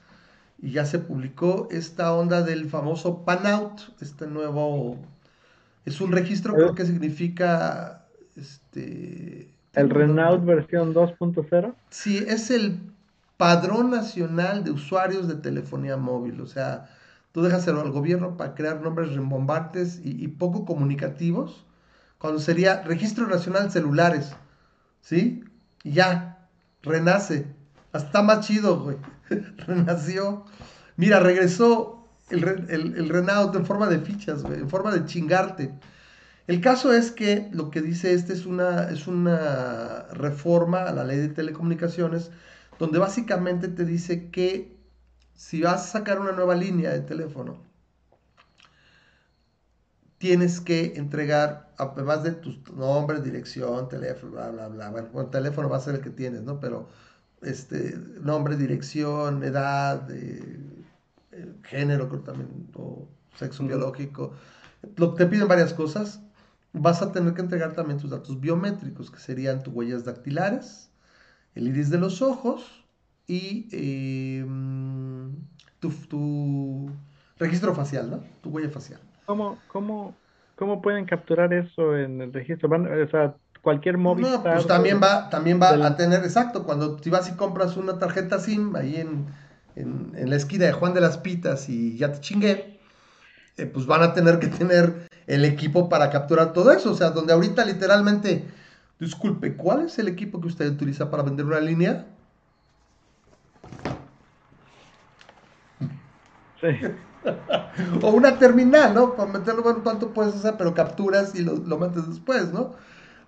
y ya se publicó esta onda del famoso PANOUT, este nuevo, es un registro, creo que significa, este... ¿El Renault versión 2.0? Sí, es el Padrón Nacional de Usuarios de Telefonía Móvil. O sea, tú dejas al gobierno para crear nombres rimbombantes y, poco comunicativos, cuando sería Registro Nacional Celulares. ¿Sí? Ya, renace. Hasta más chido, güey. *laughs* Renació. Mira, regresó el, el, el Renault en forma de fichas, güey, en forma de chingarte. El caso es que lo que dice este es una, es una reforma a la ley de telecomunicaciones, donde básicamente te dice que si vas a sacar una nueva línea de teléfono, tienes que entregar, además de tu nombre, dirección, teléfono, bla, bla, bla. Bueno, el teléfono va a ser el que tienes, ¿no? Pero este, nombre, dirección, edad, eh, género, creo también, o sexo biológico. Lo, te piden varias cosas. Vas a tener que entregar también tus datos biométricos, que serían tus huellas dactilares, el iris de los ojos y em, tu, tu registro facial, ¿no? Tu huella facial. ¿Cómo, cómo, cómo pueden capturar eso en el registro? o sea, cualquier móvil. No, pues también va, también va a tener, exacto, cuando si vas y compras una tarjeta SIM ahí en, en, la esquina de Juan de las Pitas y ya te chingué, eh, pues van a tener que tener el equipo para capturar todo eso. O sea, donde ahorita literalmente, disculpe, ¿cuál es el equipo que usted utiliza para vender una línea? Sí. *laughs* *laughs* o una terminal, ¿no? Para meterlo, bueno, tanto puedes hacer, pero capturas y lo, lo metes después, ¿no?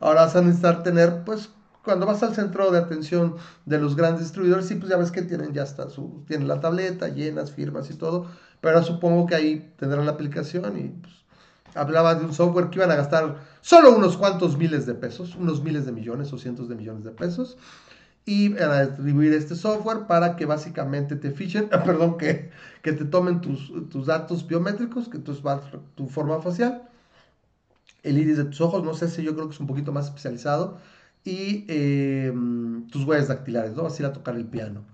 Ahora vas a necesitar tener, pues, cuando vas al centro de atención de los grandes distribuidores, sí, pues ya ves que tienen ya está su, tienen la tableta, llenas, firmas y todo, pero supongo que ahí tendrán la aplicación y pues, hablaba de un software que iban a gastar solo unos cuantos miles de pesos, unos miles de millones o cientos de millones de pesos, y a distribuir este software para que básicamente te fichen, *laughs* perdón, que, que te tomen tus, tus datos biométricos, que tu, tu forma facial, el iris de tus ojos, no sé si yo creo que es un poquito más especializado, y eh, tus huellas dactilares, ¿no? Vas a ir a tocar el piano.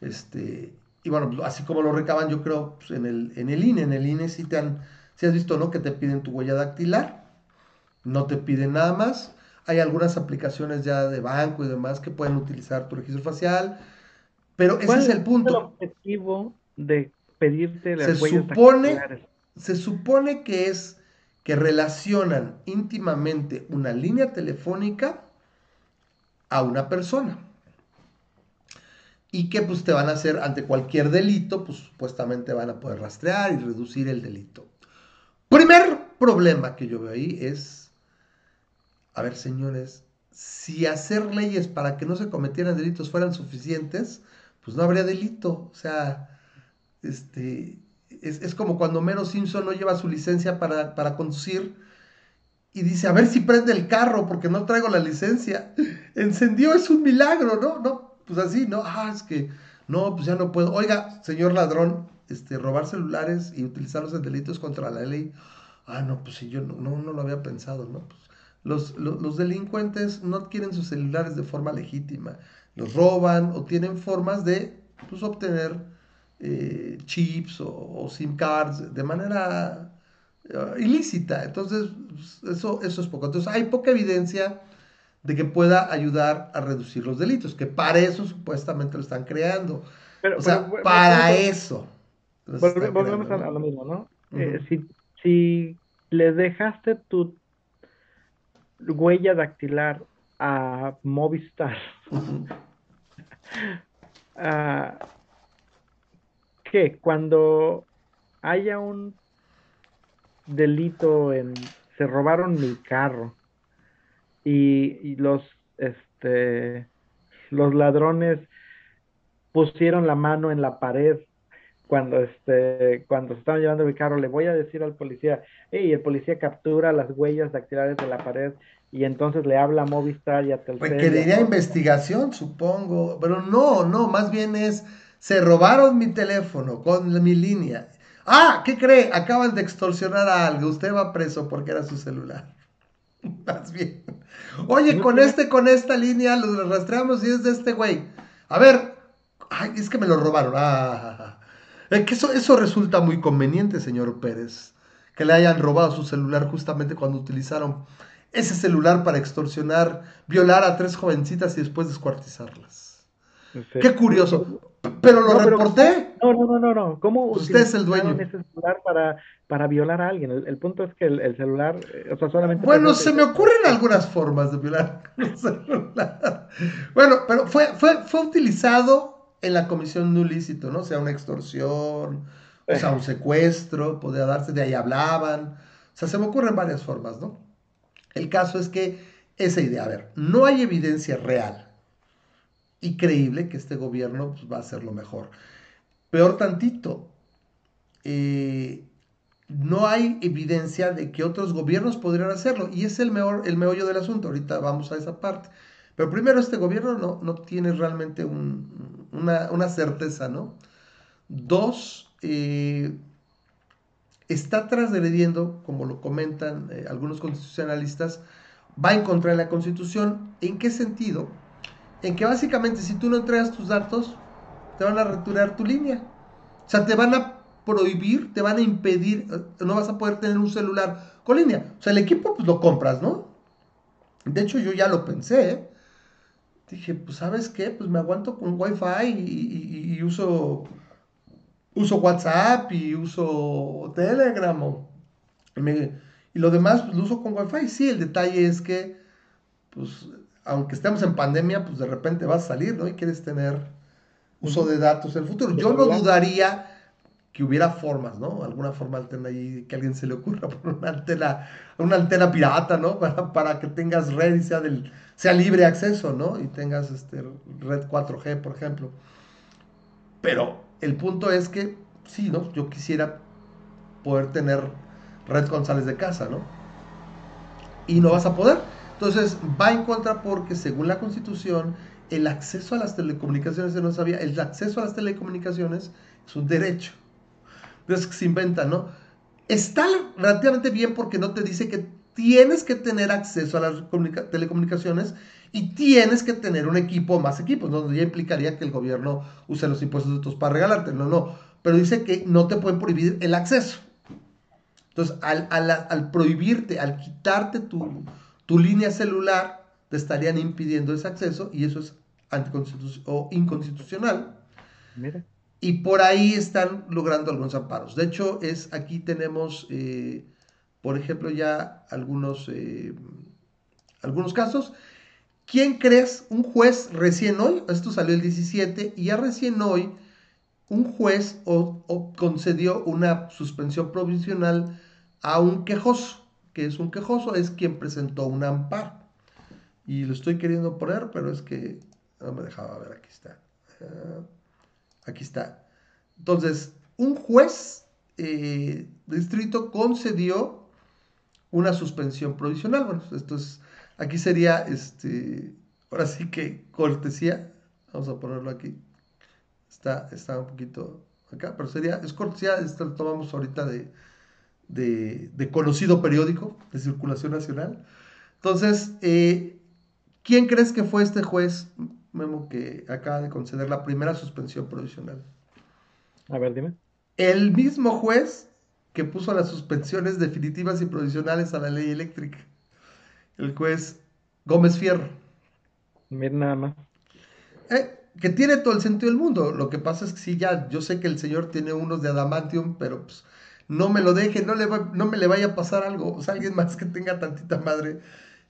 Este, y bueno, así como lo recaban, yo creo, pues, en, el, en el INE, en el INE sí te han, si has visto, ¿no? Que te piden tu huella dactilar, no te piden nada más. Hay algunas aplicaciones ya de banco y demás que pueden utilizar tu registro facial, pero ese es el punto. ¿Cuál es el objetivo de pedirte las se supone, Se supone que es que relacionan íntimamente una línea telefónica a una persona. Y que pues te van a hacer ante cualquier delito, pues supuestamente van a poder rastrear y reducir el delito. Primer problema que yo veo ahí es, a ver señores, si hacer leyes para que no se cometieran delitos fueran suficientes, pues no habría delito. O sea, este, es, como cuando Mero Simpson no lleva su licencia para, conducir y dice, a ver si prende el carro porque no traigo la licencia. *laughs* Encendió, es un milagro, ¿no? No, pues así, ¿no? Ah, es que, no, pues ya no puedo. Oiga, señor ladrón, este, robar celulares y utilizarlos en delitos contra la ley. Ah, no, pues si yo no, no, lo había pensado, ¿no? Pues los, los, los delincuentes no adquieren sus celulares de forma legítima. Los roban o tienen formas de, pues, obtener eh, chips o, SIM cards de manera eh, ilícita. Entonces, eso, eso es poco. Entonces, hay poca evidencia de que pueda ayudar a reducir los delitos, que para eso supuestamente lo están creando. o sea, para eso. Volvemos a, lo mismo, ¿no? Eh, si, si le dejaste tu huella dactilar a Movistar, *laughs* que cuando haya un delito en se robaron mi carro y, los este los ladrones pusieron la mano en la pared cuando este cuando se estaban llevando mi carro le voy a decir al policía y el policía captura las huellas dactilares de la pared y entonces le habla a Movistar y a Telcel pues que diría investigación supongo pero no no más bien es se robaron mi teléfono con mi línea. Ah, ¿qué cree? Acaban de extorsionar a algo. Usted va preso porque era su celular. *laughs* Más bien. Oye, con este, con esta línea lo rastreamos y es de este güey. A ver, ay, es que me lo robaron. Ah, es que eso, eso resulta muy conveniente, señor Pérez. Que le hayan robado su celular justamente cuando utilizaron ese celular para extorsionar, violar a tres jovencitas y después descuartizarlas. Qué curioso. Pero lo reporté. no, no, no, no, no. ¿Cómo usted es el dueño ese celular para, para violar a alguien? El, punto es que el, celular, eh, o sea, solamente. Bueno, se me ocurren algunas formas de violar *laughs* el celular. Bueno, pero fue, fue, fue utilizado en la comisión de un ilícito, ¿no? O sea, una extorsión, o sea, un secuestro, podía darse, de ahí hablaban. O sea, se me ocurren varias formas, ¿no? El caso es que esa idea, a ver, no hay evidencia real y creíble que este gobierno pues, va a hacer lo mejor. Peor tantito, eh, no hay evidencia de que otros gobiernos podrían hacerlo y es el, mejor, el meollo del asunto. Ahorita vamos a esa parte. Pero primero, este gobierno no, no tiene realmente una, certeza, ¿no? Dos, eh, está transgrediendo, como lo comentan eh, algunos constitucionalistas, va en contra de la Constitución. ¿En qué sentido? En que básicamente si tú no entregas tus datos, te van a retirar tu línea. O sea, te van a prohibir, te van a impedir, eh, no vas a poder tener un celular con línea. O sea, el equipo pues lo compras, ¿no? De hecho, yo ya lo pensé. ¿eh? Dije, pues sabes qué, pues me aguanto con Wi-Fi y, uso, uso WhatsApp y uso Telegram. y me, y lo demás, pues lo uso con Wi-Fi. Sí, el detalle es que, pues, aunque estemos en pandemia, pues de repente vas a salir, ¿no? Y quieres tener uso de datos en el futuro. Yo no dudaría que hubiera formas, ¿no? Alguna forma alterna ahí, que alguien se le ocurra *laughs* por una antena, una antena pirata, ¿no? *laughs* Para, para que tengas red y sea, del, sea libre acceso, ¿no? Y tengas este, red 4G, por ejemplo. Pero el punto es que, sí, ¿no? Yo quisiera poder tener Red González de casa, ¿no? Y no vas a poder. Entonces va en contra porque según la constitución el acceso a las telecomunicaciones, se no sabía, el acceso a las telecomunicaciones es un derecho. Entonces se inventa, ¿no? Está relativamente bien porque no te dice que tienes que tener acceso a las telecomunicaciones y tienes que tener un equipo o más equipos, donde ya implicaría que el gobierno use los impuestos de tus para regalarte, no, no, pero dice que no te pueden prohibir el acceso. Entonces, al, prohibirte, al quitarte tu, línea celular, te estarían impidiendo ese acceso y eso es o inconstitucional. Y por ahí están logrando algunos amparos. De hecho, es aquí tenemos, eh, por ejemplo, ya algunos, eh, algunos casos. ¿Quién crees? Un juez recién hoy, esto salió el 17, y ya recién hoy, un juez concedió una suspensión provisional a un quejoso, que es un quejoso, es quien presentó un amparo. Y lo estoy queriendo poner, pero es que no me dejaba ver, aquí está. Ah, aquí está. Entonces, un juez eh, distrito concedió una suspensión provisional. Bueno, esto es, aquí sería, este, ahora sí que cortesía, vamos a ponerlo aquí. Está, está un poquito acá, pero sería, es cortesía, esto lo tomamos ahorita de, de, conocido periódico de circulación nacional. Entonces, eh, ¿quién crees que fue este juez, Memo, que acaba de conceder la primera suspensión provisional? A ver, dime. El mismo juez que puso las suspensiones definitivas y provisionales a la ley eléctrica. El juez Gómez Fierro. Mira nada más. Eh, que tiene todo el sentido del mundo. Lo que pasa es que sí, ya, yo sé que el señor tiene unos de adamantium, pero pues no me lo deje, no, le no me le vaya a pasar algo, o sea, alguien más que tenga tantita madre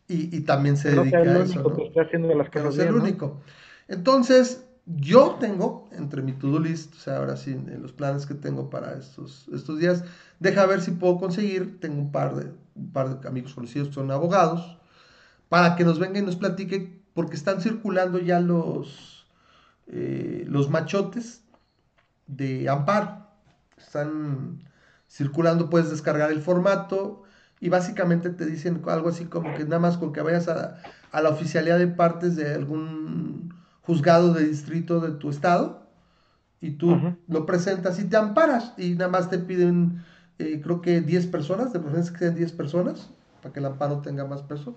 y, también se dedica a eso. ¿no? Que haciendo las cosas el único. Entonces, yo tengo entre mi to-do list, o sea, ahora sí, en los planes que tengo para estos, estos días, deja ver si puedo conseguir, tengo un par de, un par de amigos conocidos que son abogados, para que nos vengan y nos platiquen, porque están circulando ya los, eh, los machotes de amparo. Están circulando, puedes descargar el formato y básicamente te dicen algo así como que nada más con que vayas a, la oficialidad de partes de algún juzgado de distrito de tu estado y tú lo presentas y te amparas y nada más te piden eh, creo que 10 personas, de preferencia que sean 10 personas para que el amparo tenga más peso.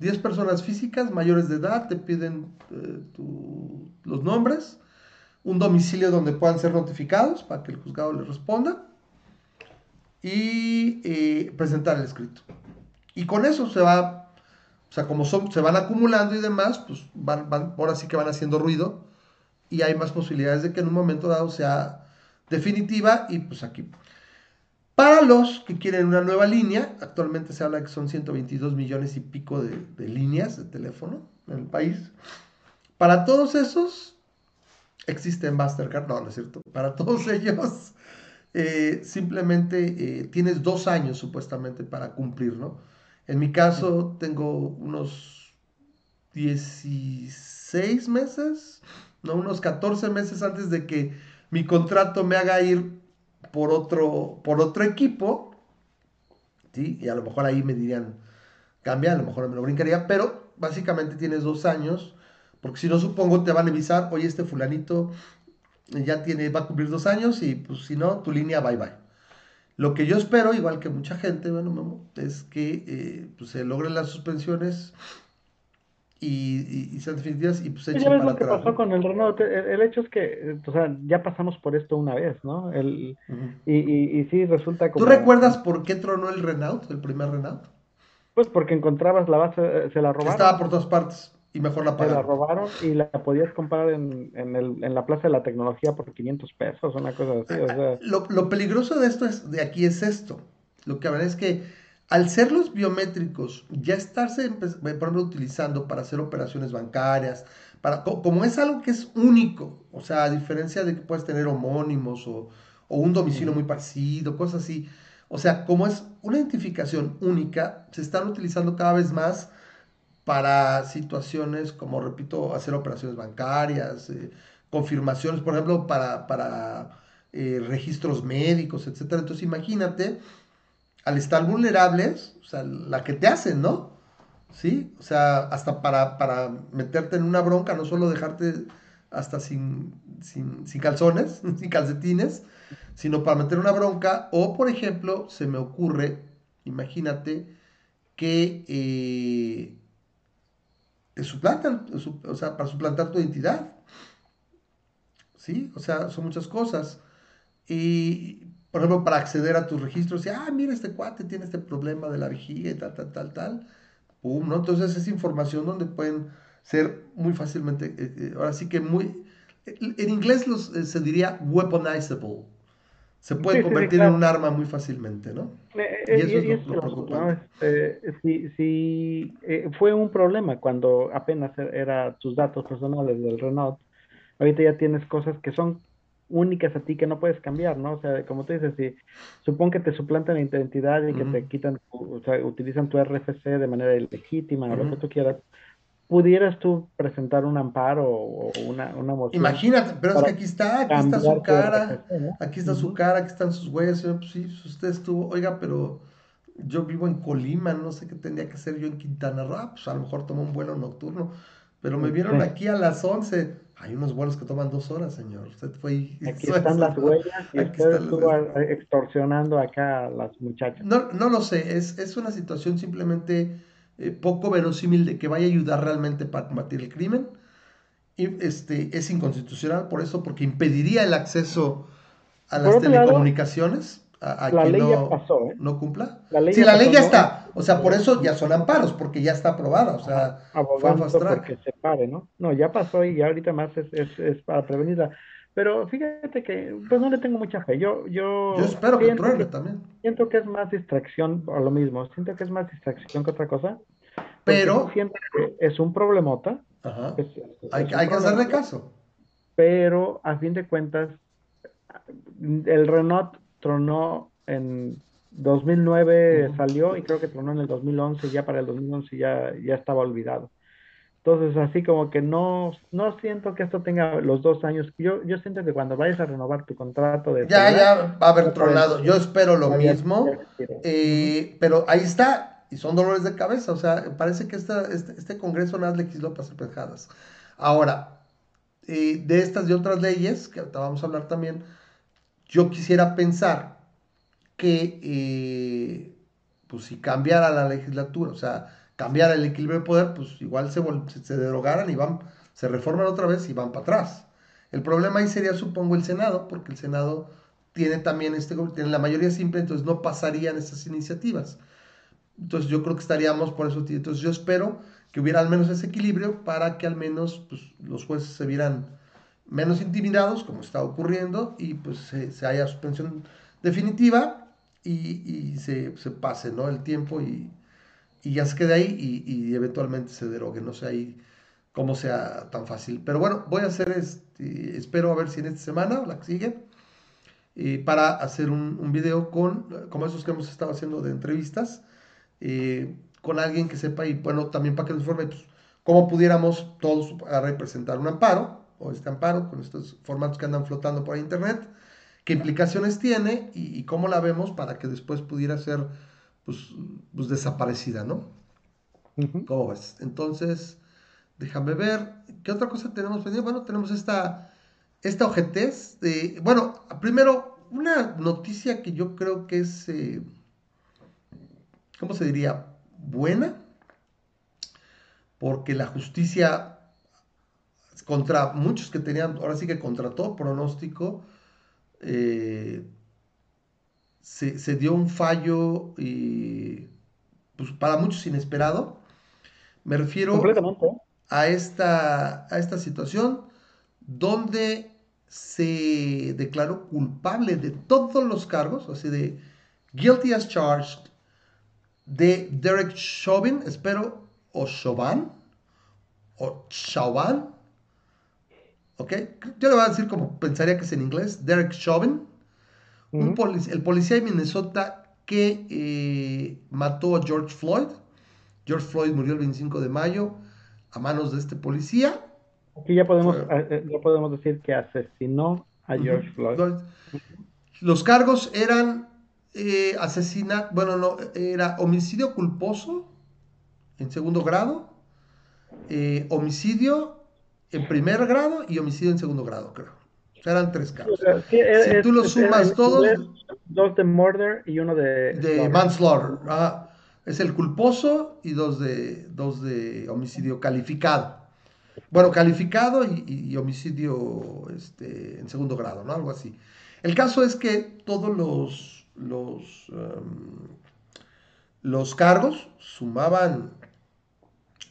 10 personas físicas mayores de edad te piden eh, los nombres, un domicilio donde puedan ser notificados para que el juzgado les responda y eh, presentar el escrito. Y con eso se va, o sea, como son, se van acumulando y demás, pues van, van, ahora sí que van haciendo ruido y hay más posibilidades de que en un momento dado sea definitiva y pues aquí. Para los que quieren una nueva línea, actualmente se habla que son 122 millones y pico de, líneas de teléfono en el país. Para todos esos existe Mastercard, no, no es cierto. Para todos ellos eh, simplemente eh, tienes dos años supuestamente para cumplir, ¿no? En mi caso tengo unos 16 meses, no, unos 14 meses antes de que mi contrato me haga ir por otro, por otro equipo, ¿sí? Y a lo mejor ahí me dirían, cambia, a lo mejor me lo brincaría, pero básicamente tienes dos años, porque si no supongo te van a avisar, oye, este fulanito ya tiene, va a cumplir dos años y pues si no, tu línea bye bye. Lo que yo espero, igual que mucha gente, bueno, es que eh, pues, se logren las suspensiones y, y, sean definitivas y pues se echen para lo que pasó con el Renault? El, hecho es que, o sea, ya pasamos por esto una vez, ¿no? El, y, y, y, sí resulta como... ¿Tú recuerdas por qué tronó el Renault, el primer Renault? Pues porque encontrabas la base, eh, se la robaron. Estaba por todas partes y mejor la pagaron. Se la robaron y la podías comprar en, en, el, en la Plaza de la Tecnología por 500 pesos, una cosa así. O sea... lo, lo, peligroso de esto es, de aquí es esto. Lo que habrá es que al ser los biométricos, ya estarse, por ejemplo, utilizando para hacer operaciones bancarias, para, como es algo que es único, o sea, a diferencia de que puedes tener homónimos o, o un domicilio muy parecido, cosas así, o sea, como es una identificación única, se están utilizando cada vez más para situaciones como, repito, hacer operaciones bancarias, eh, confirmaciones, por ejemplo, para, para eh, registros médicos, etc. Entonces, imagínate al estar vulnerables, o sea, la que te hacen, ¿no? ¿Sí? O sea, hasta para, para meterte en una bronca, no solo dejarte hasta sin, sin, calzones, *laughs* sin calcetines, sino para meter una bronca, o por ejemplo, se me ocurre, imagínate, que eh, suplantan, o sea, para suplantar tu identidad. ¿Sí? O sea, son muchas cosas. Y por ejemplo, para acceder a tus registros, y, ah, mira, este cuate tiene este problema de la vejiga y tal, tal, tal, tal, pum, ¿no? Entonces es información donde pueden ser muy fácilmente, eh, eh, ahora sí que muy, en inglés los, eh, se diría weaponizable, se puede convertir en un arma muy fácilmente, ¿no? y eso es lo, preocupante. si, fue un problema cuando apenas era tus datos personales del Renault, ahorita ya tienes cosas que son únicas a ti que no puedes cambiar, ¿no? O sea, como tú dices, si supón que te suplantan la identidad y que te quitan, o sea, utilizan tu RFC de manera ilegítima o lo que tú quieras, ¿pudieras tú presentar un amparo o una, una moción? Imagínate, pero es que aquí está, aquí está su cara, aquí está su cara, aquí están sus huellas, pues sí, usted estuvo, oiga, pero yo vivo en Colima, no sé qué tendría que hacer yo en Quintana Roo, pues a lo mejor tomo un vuelo nocturno, pero me vieron aquí a las 11, hay unos vuelos que toman dos horas, señor. Usted fue Aquí están las huellas y usted estuvo extorsionando acá a las muchachas. No, no lo sé, es, es una situación simplemente eh, poco verosímil de que vaya a ayudar realmente para combatir el crimen. Y este, es inconstitucional por eso, porque impediría el acceso a las telecomunicaciones la ley no, ya pasó, ¿eh? no cumpla. La ley la ley ya está. O sea, por eso ya son amparos, porque ya está aprobada. O sea, fue fast porque se pare, ¿no? No, ya pasó y ya ahorita más es, es, es, para prevenirla. Pero fíjate que, pues no le tengo mucha fe. Yo, yo, yo espero que truene también. Siento que es más distracción, o lo mismo, siento que es más distracción que otra cosa. Pero. Siento que es un problemota. Ajá. hay, hay que hacerle caso. Pero a fin de cuentas, el Renault tronó en 2009 salió y creo que tronó en el 2011, ya para el 2011 ya, ya estaba olvidado. Entonces, así como que no, no siento que esto tenga los dos años. Yo, yo siento que cuando vayas a renovar tu contrato de... Ya, ya va a haber tronado. Yo espero lo mismo. Eh, pero ahí está. Y son dolores de cabeza. O sea, parece que esta, este, este Congreso nada para hacer penjadas. Ahora, eh, de estas y otras leyes, que ahorita vamos a hablar también, yo quisiera pensar que, eh, pues si cambiara la legislatura, o sea, cambiara el equilibrio de poder, pues igual se, se derogaran y van, se reforman otra vez y van para atrás. El problema ahí sería, supongo, el Senado, porque el Senado tiene también este, tiene la mayoría simple, entonces no pasarían estas iniciativas. Entonces yo creo que estaríamos por eso. Entonces yo espero que hubiera al menos ese equilibrio para que al menos pues, los jueces se vieran menos intimidados, como está ocurriendo, y pues se, haya suspensión definitiva y, se, pase ¿no? el tiempo y, ya se quede ahí y, eventualmente se derogue, no sé ahí cómo sea tan fácil. Pero bueno, voy a hacer, este, espero a ver si en esta semana o la que sigue, eh, para hacer un, un, video con, como esos que hemos estado haciendo de entrevistas, eh, con alguien que sepa y bueno, también para que nos informe pues, cómo pudiéramos todos representar un amparo o este amparo con estos formatos que andan flotando por internet, qué implicaciones tiene y, cómo la vemos para que después pudiera ser pues, pues desaparecida, ¿no? ¿Cómo ves? Entonces, déjame ver, ¿qué otra cosa tenemos pendiente? Bueno, tenemos esta, esta ojetez de, bueno, primero, una noticia que yo creo que es, eh, ¿cómo se diría? Buena, porque la justicia contra muchos que tenían, ahora sí que contra todo pronóstico, eh, se, dio un fallo y, pues, para muchos inesperado. Me refiero a esta, a esta situación donde se declaró culpable de todos los cargos, así de guilty as charged, de Derek Chauvin, espero, o Chauvin, o Chauvin, ¿ok? Yo le voy a decir como pensaría que es en inglés, Derek Chauvin, el policía de Minnesota que eh, mató a George Floyd. George Floyd murió el 25 de mayo a manos de este policía. Aquí ya podemos, eh, eh, podemos decir que asesinó a George Floyd. Los cargos eran eh, asesinato, bueno, no, era homicidio culposo en segundo grado, homicidio en primer grado y homicidio en segundo grado, creo. Eran tres casos. si tú los sumas todos. Dos de murder y uno de. De manslaughter. Ah, es el culposo y dos de, dos de homicidio calificado. Bueno, calificado y, homicidio este, en segundo grado, ¿no? Algo así. El caso es que todos los, los, um, los cargos sumaban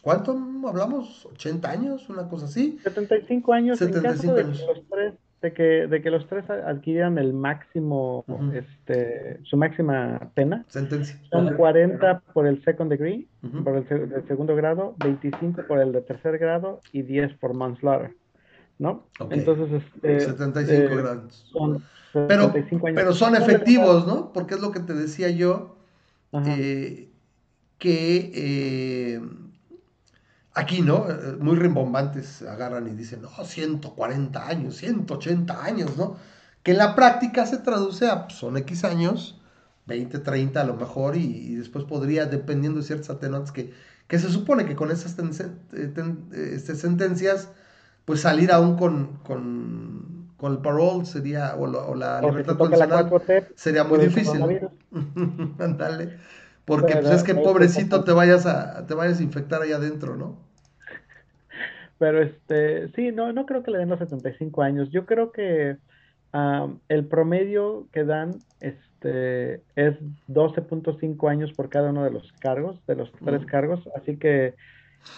¿Cuánto hablamos? ¿80 años? ¿Una cosa así? 75 años. 75 en caso de, los tres, de, que, de que los tres adquirieran el máximo, este, su máxima pena. Sentencia. Son 40 por el second degree, por el, segundo grado, 25 por el de tercer grado y 10 por manslaughter. ¿No? Entonces, este, 75 eh, grados. Son pero, pero son efectivos, ¿no? Porque es lo que te decía yo, eh, que eh, Aquí, ¿no? Eh, muy rimbombantes agarran y dicen, no, 140 años, 180 años, ¿no? Que en la práctica se traduce a, pues, son X años, 20, 30 a lo mejor, y, después podría, dependiendo de ciertas atenuantes, que, que se supone que con esas eh, este, sentencias, pues salir aún con, con, con el parole sería, o, la libertad condicional, sería muy difícil. *laughs* Ándale. Porque pues es que pobrecito te vayas a, te vayas a infectar ahí adentro, ¿no? Pero este, sí, no, no creo que le den los 75 años. Yo creo que el promedio que dan este, es 12.5 años por cada uno de los cargos, de los tres cargos. Así que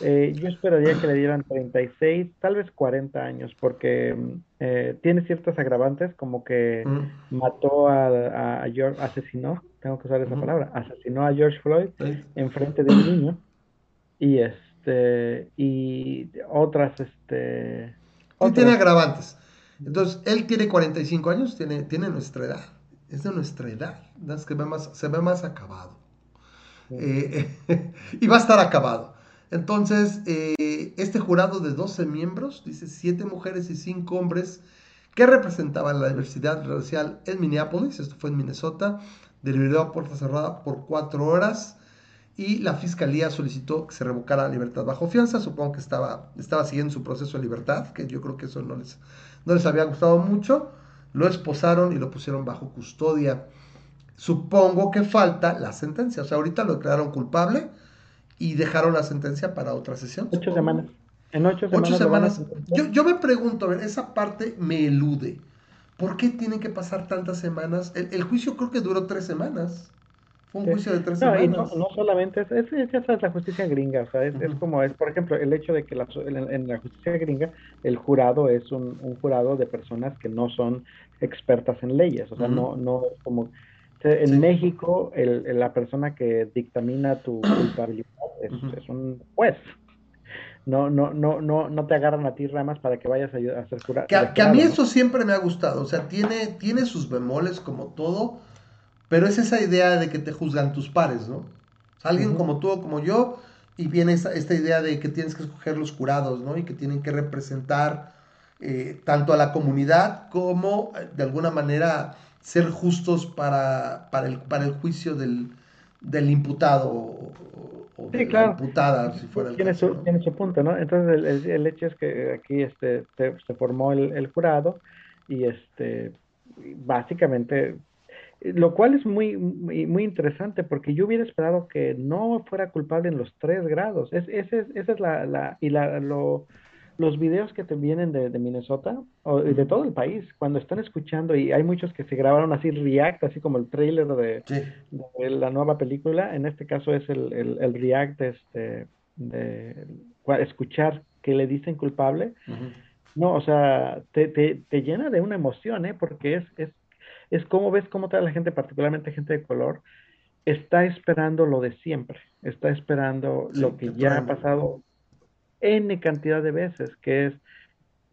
eh, yo esperaría que le dieran 36, tal vez 40 años, porque eh, tiene ciertos agravantes, como que mató a, a, George, asesinó, tengo que usar esa palabra, asesinó a George Floyd en frente de un niño. Y es este, y otras, este... tiene agravantes. Entonces, él tiene 45 años, tiene, tiene nuestra edad, es de nuestra edad, es que más, se ve más acabado. Eh, *laughs* y va a estar acabado. Entonces, eh, este jurado de 12 miembros, dice 7 mujeres y 5 hombres, que representaban la diversidad racial en Minneapolis, esto fue en Minnesota, deliberó a puerta cerrada por 4 horas y la fiscalía solicitó que se revocara la libertad bajo fianza. Supongo que estaba, estaba siguiendo su proceso de libertad, que yo creo que eso no les, no les había gustado mucho. Lo esposaron y lo pusieron bajo custodia. Supongo que falta la sentencia. O sea, ahorita lo declararon culpable y dejaron la sentencia para otra sesión. Ocho semanas. En ocho semanas. Yo, yo, me pregunto, a ver, esa parte me elude. ¿Por qué tienen que pasar tantas semanas? El, el juicio creo que duró tres semanas. Fue un juicio de tres no, semanas. Y no, solamente es, es, ya sabes, la justicia gringa, o sea, es, como, es por ejemplo, el hecho de que la, en, la justicia gringa el jurado es un, un, jurado de personas que no son expertas en leyes, o sea, no, no es como... En México, el, la persona que dictamina tu culpabilidad es, es un juez, no, no, no, no, no te agarran a ti ramas para que vayas a, a hacer jurado. Que, a, mí eso siempre me ha gustado, o sea, tiene, tiene sus bemoles como todo, pero es esa idea de que te juzgan tus pares, ¿no? alguien como tú o como yo, y viene esta, esta, idea de que tienes que escoger los jurados, ¿no? Y que tienen que representar eh, tanto a la comunidad como, eh, de alguna manera, ser justos para, para, el, para el juicio del, del imputado sí, claro. si fuera el tiene, su, tiene su punto, ¿no? Entonces el, hecho es que aquí este, se, formó el, jurado y este básicamente lo cual es muy, muy, interesante porque yo hubiera esperado que no fuera culpable en los tres grados. Es, esa es la, la y la, lo, los videos que te vienen de, Minnesota o de todo el país, cuando están escuchando, y hay muchos que se grabaron así react, así como el trailer de, la nueva película, en este caso es el, el, react este, de escuchar que le dicen culpable. No, o sea, te, te, te, llena de una emoción, ¿eh? Porque es, es, es como ves cómo toda la gente, particularmente gente de color, está esperando lo de siempre, está esperando lo que ya ha pasado N cantidad de veces, que es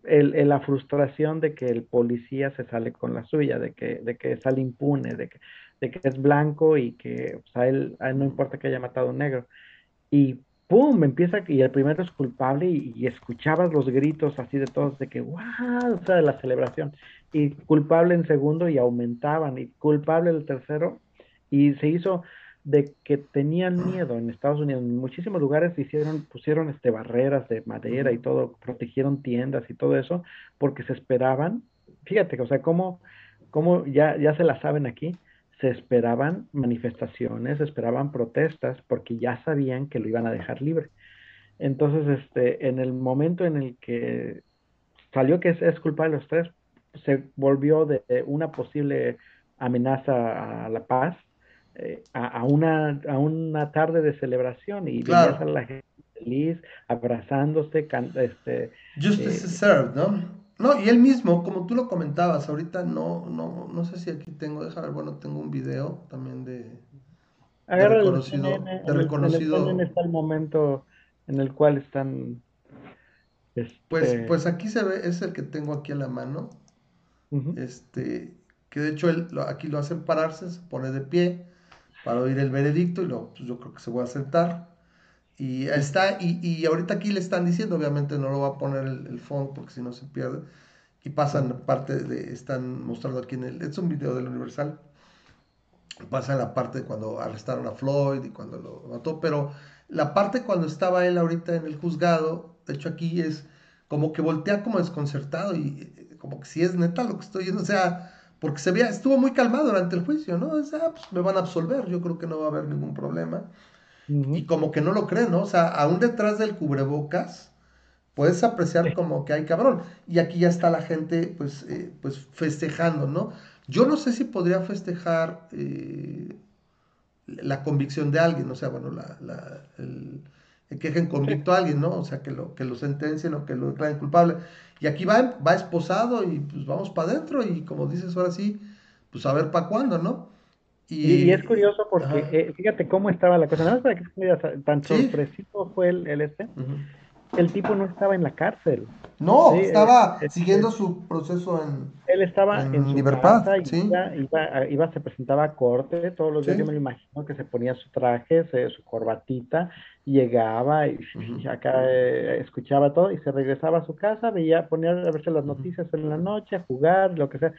el, la frustración de que el policía se sale con la suya, de que, de que sale impune, de que, de que es blanco y que a, él, no importa que haya matado a un negro. Y ¡pum! empieza y el primero es culpable y, escuchabas los gritos así de todos de que ¡wow! o sea, de la celebración. Y culpable en segundo y aumentaban y culpable el tercero y se hizo de que tenían miedo en Estados Unidos. En muchísimos lugares hicieron, pusieron este, barreras de madera y todo, protegieron tiendas y todo eso, porque se esperaban, fíjate, o sea, cómo, cómo ya, ya se la saben aquí, se esperaban manifestaciones, se esperaban protestas, porque ya sabían que lo iban a dejar libre. Entonces, este, en el momento en el que salió que es, es culpable de los tres, se volvió de una posible amenaza a la paz eh, a, una, a una tarde de celebración y veías a la gente feliz, abrazándose, este... Justice eh, served, ¿no? No, y él mismo, como tú lo comentabas, ahorita no, no, no sé si aquí tengo, déjame ver, bueno, tengo un video también de, de reconocido, de reconocido. En está el momento en el cual están. Pues, este pues aquí se ve, es el que tengo aquí a la mano. Este, que de hecho él aquí lo hacen pararse, se pone de pie, para oír el veredicto y luego pues, yo creo que se va a sentar. Y está, y, y, ahorita aquí le están diciendo, obviamente no lo va a poner el, el porque si no se pierde. Y pasan parte de, están mostrando aquí en el, es un video del Universal. Pasa la parte de cuando arrestaron a Floyd y cuando lo mató, pero la parte cuando estaba él ahorita en el juzgado, de hecho aquí es como que voltea como desconcertado y como que si es neta lo que estoy viendo, o sea, porque se veía, estuvo muy calmado durante el juicio, ¿no? O sea, pues me van a absolver, yo creo que no va a haber ningún problema. Y como que no lo creen, ¿no? O sea, aún detrás del cubrebocas, puedes apreciar como que hay cabrón. Y aquí ya está la gente, pues, eh, pues festejando, ¿no? Yo no sé si podría festejar eh, la convicción de alguien, o sea, bueno, la, la, el, que dejen convicto a alguien, ¿no? O sea, que lo, que lo sentencien o que lo declaren culpable. Y aquí va, va esposado y pues vamos para adentro y como dices ahora sí, pues a ver para cuándo, ¿no? Y, es curioso porque eh, fíjate cómo estaba la cosa, nada más para que se tan sorpresivo fue el, el este el tipo no estaba en la cárcel. No, estaba siguiendo su proceso en. Él estaba en, su libertad, casa, iba, iba, se presentaba a corte todos los días. Yo me lo imagino que se ponía su traje, su corbatita, llegaba y, acá eh, escuchaba todo y se regresaba a su casa, veía, ponía a verse las noticias en la noche, a jugar, lo que sea.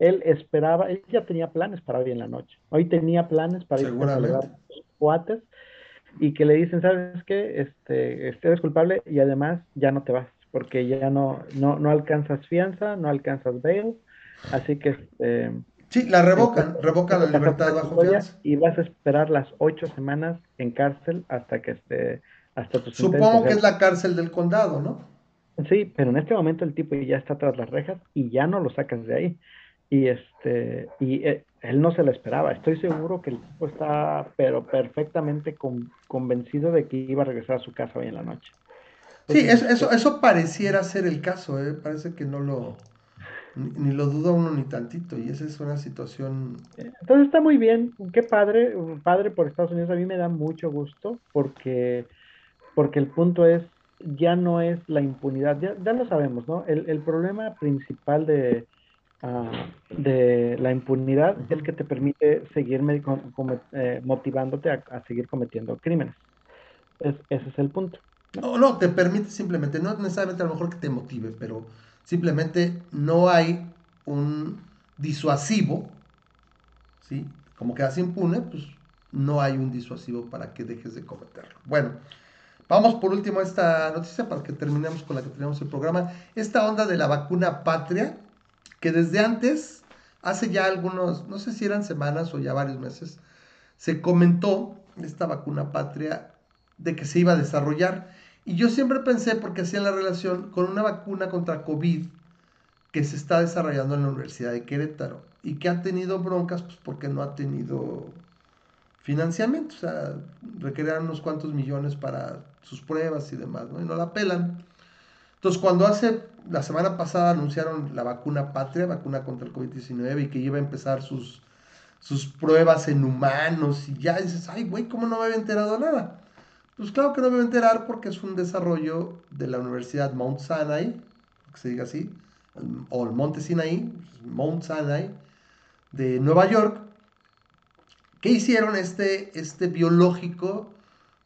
Él esperaba, él ya tenía planes para hoy en la noche. Hoy tenía planes para ir a celebrar cuates y que le dicen, ¿sabes qué? Este, este, eres culpable y además ya no te vas, porque ya no, no, no alcanzas fianza, no alcanzas bail, así que... Eh, sí, la revocan, revocan la libertad bajo fianza. Y vas a esperar las ocho semanas en cárcel hasta que esté, hasta tu Supongo que es la cárcel del condado, ¿no? Sí, pero en este momento el tipo ya está tras las rejas y ya no lo sacas de ahí. Y este, y eh, él no se lo esperaba. Estoy seguro que el tipo está, pero perfectamente convencido de que iba a regresar a su casa hoy en la noche. Sí, eso, eso, eso pareciera ser el caso, ¿eh? parece que no lo, ni, lo duda uno ni tantito, y esa es una situación... Entonces está muy bien, qué padre, padre por Estados Unidos, a mí me da mucho gusto, porque, porque el punto es, ya no es la impunidad, ya, ya lo sabemos, ¿no? El, el problema principal de, Ah, de la impunidad es que te permite seguir eh, motivándote a, seguir cometiendo crímenes. ese es el punto. ¿no? ¿no? te permite simplemente, no necesariamente a lo mejor que te motive, pero simplemente no hay un disuasivo, ¿sí? Como quedas impune, pues no hay un disuasivo para que dejes de cometerlo. Bueno, vamos por último a esta noticia para que terminemos con la que tenemos el programa. Esta onda de la vacuna patria, que desde antes, hace ya algunos, no sé si eran semanas o ya varios meses, se comentó esta vacuna patria de que se iba a desarrollar. Y yo siempre pensé, porque hacía la relación con una vacuna contra COVID que se está desarrollando en la Universidad de Querétaro y que ha tenido broncas pues porque no ha tenido financiamiento, o sea, requerían unos cuantos millones para sus pruebas y demás, ¿no? Y no la pelan. Entonces, cuando hace la semana pasada anunciaron la vacuna patria, vacuna contra el COVID-19 y que iba a empezar sus, sus pruebas en humanos y ya dices, ay, güey, ¿cómo no me había enterado nada? Pues claro que no me voy a enterar porque es un desarrollo de la Universidad Mount Sinai, que se diga así, o el Monte Sinai, Mount Sinai, de Nueva York, que hicieron este, este biológico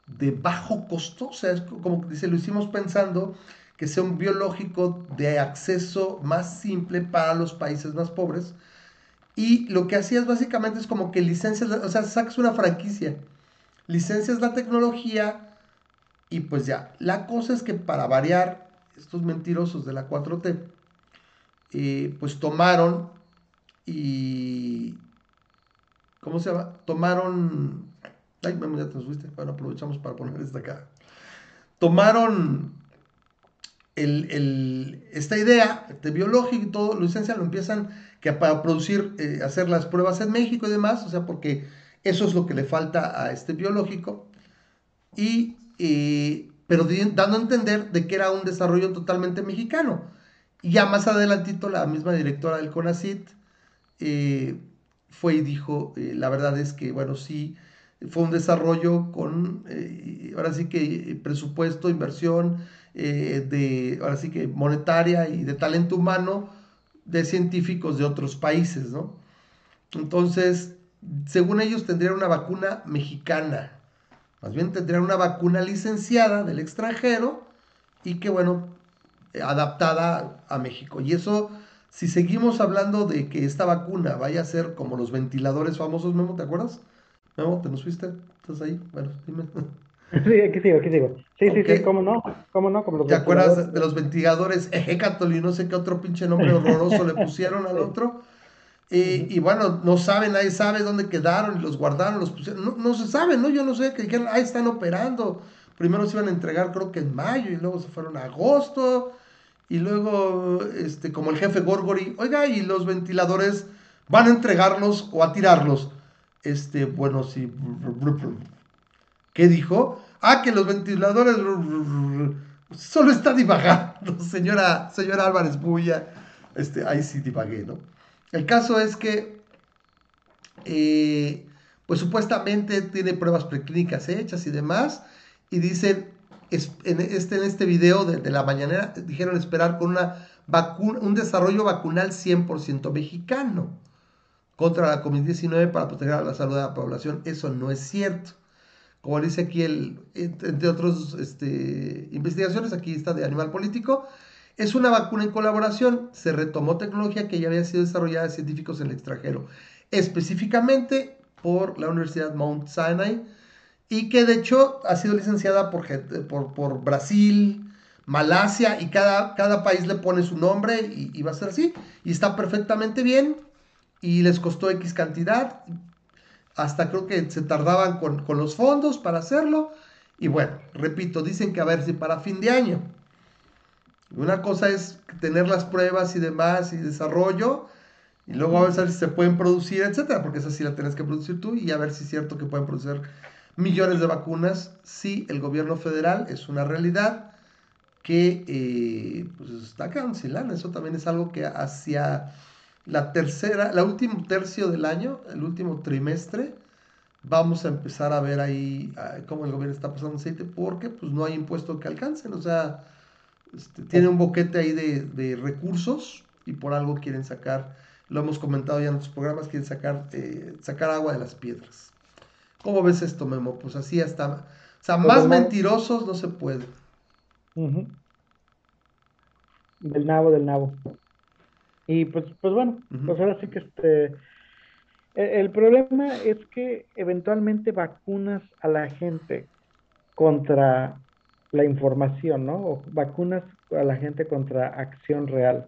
de bajo costo, o sea, es como dice, lo hicimos pensando que sea un biológico de acceso más simple para los países más pobres. Y lo que hacías básicamente es como que licencias, o sea, sacas una franquicia, licencias la tecnología y pues ya. La cosa es que para variar estos mentirosos de la 4T, eh, pues tomaron y... ¿Cómo se llama? Tomaron... Ay, ya te fuiste. Bueno, aprovechamos para poner esta acá. Tomaron esta idea de biológico y todo, licencia lo empiezan que para producir, eh, hacer las pruebas en México y demás, o sea, porque eso es lo que le falta a este biológico, y, eh, pero dando a entender de que era un desarrollo totalmente mexicano. Y ya más adelantito la misma directora del CONACIT eh, fue y dijo, la verdad es que, bueno, sí, fue un desarrollo con, ahora sí que presupuesto, inversión, eh, de, ahora sí que monetaria y de talento humano de científicos de otros países, ¿no? Entonces, según ellos tendrían una vacuna mexicana, más bien tendrían una vacuna licenciada del extranjero y que, bueno, adaptada a México. Y eso, si seguimos hablando de que esta vacuna vaya a ser como los ventiladores famosos, Memo, ¿te acuerdas? Memo, ¿te nos fuiste? ¿Estás ahí? Bueno, dime. *laughs* *laughs* Sí, aquí sigo, aquí sigo. Sí, sí, sí, cómo no, cómo no, como los ¿Te acuerdas de los ventiladores *laughs* Ejecatol y no sé qué otro pinche nombre horroroso le pusieron al otro? Y, bueno, no sabe, nadie sabe dónde quedaron los guardaron, los pusieron. No, no se sabe, ¿no? Yo no sé, que dijeron, ahí están operando. Primero se iban a entregar, creo que en mayo, y luego se fueron a agosto. Y luego, este, como el jefe Gorgori, oiga, y los ventiladores van a entregarlos o a tirarlos. Este, bueno, sí. ¿Qué dijo? Ah, que los ventiladores solo está divagando, *laughs* señora, señora Álvarez Bulla. Este, ahí sí divagué, ¿no? El caso es que, eh, pues supuestamente tiene pruebas preclínicas hechas y demás, y dicen, en este, en este video de, la mañanera, dijeron esperar con una vacuna, un desarrollo vacunal 100% mexicano contra la COVID-19 para proteger la salud de la población. Eso no es cierto como dice aquí, el, entre otras este, investigaciones, aquí está de animal político, es una vacuna en colaboración, se retomó tecnología que ya había sido desarrollada de científicos en el extranjero, específicamente por la Universidad Mount Sinai, y que de hecho ha sido licenciada por, por, por Brasil, Malasia, y cada, cada país le pone su nombre y, y va a ser así, y está perfectamente bien, y les costó X cantidad, hasta creo que se tardaban con, los fondos para hacerlo. Y bueno, repito, dicen que a ver si para fin de año. Una cosa es tener las pruebas y demás y desarrollo. y luego a ver si se pueden producir, etcétera, porque esa sí la tienes que producir tú y a ver si es cierto que pueden producir millones de vacunas. Sí, el gobierno federal es una realidad que eh, pues está cancelando. Eso también es algo que hacia la tercera, la último tercio del año, el último trimestre, vamos a empezar a ver ahí cómo el gobierno está pasando aceite, porque pues no hay impuesto que alcancen, o sea, este, tiene un boquete ahí de, recursos y por algo quieren sacar, lo hemos comentado ya en otros programas, quieren sacar, eh, sacar agua de las piedras. ¿Cómo ves esto, Memo? Pues así está. O sea, más mentirosos no se puede. Del nabo, del nabo. Y pues, pues bueno, pues ahora sí que este e, el problema es que eventualmente vacunas a la gente contra la información, ¿no? O vacunas a la gente contra acción real.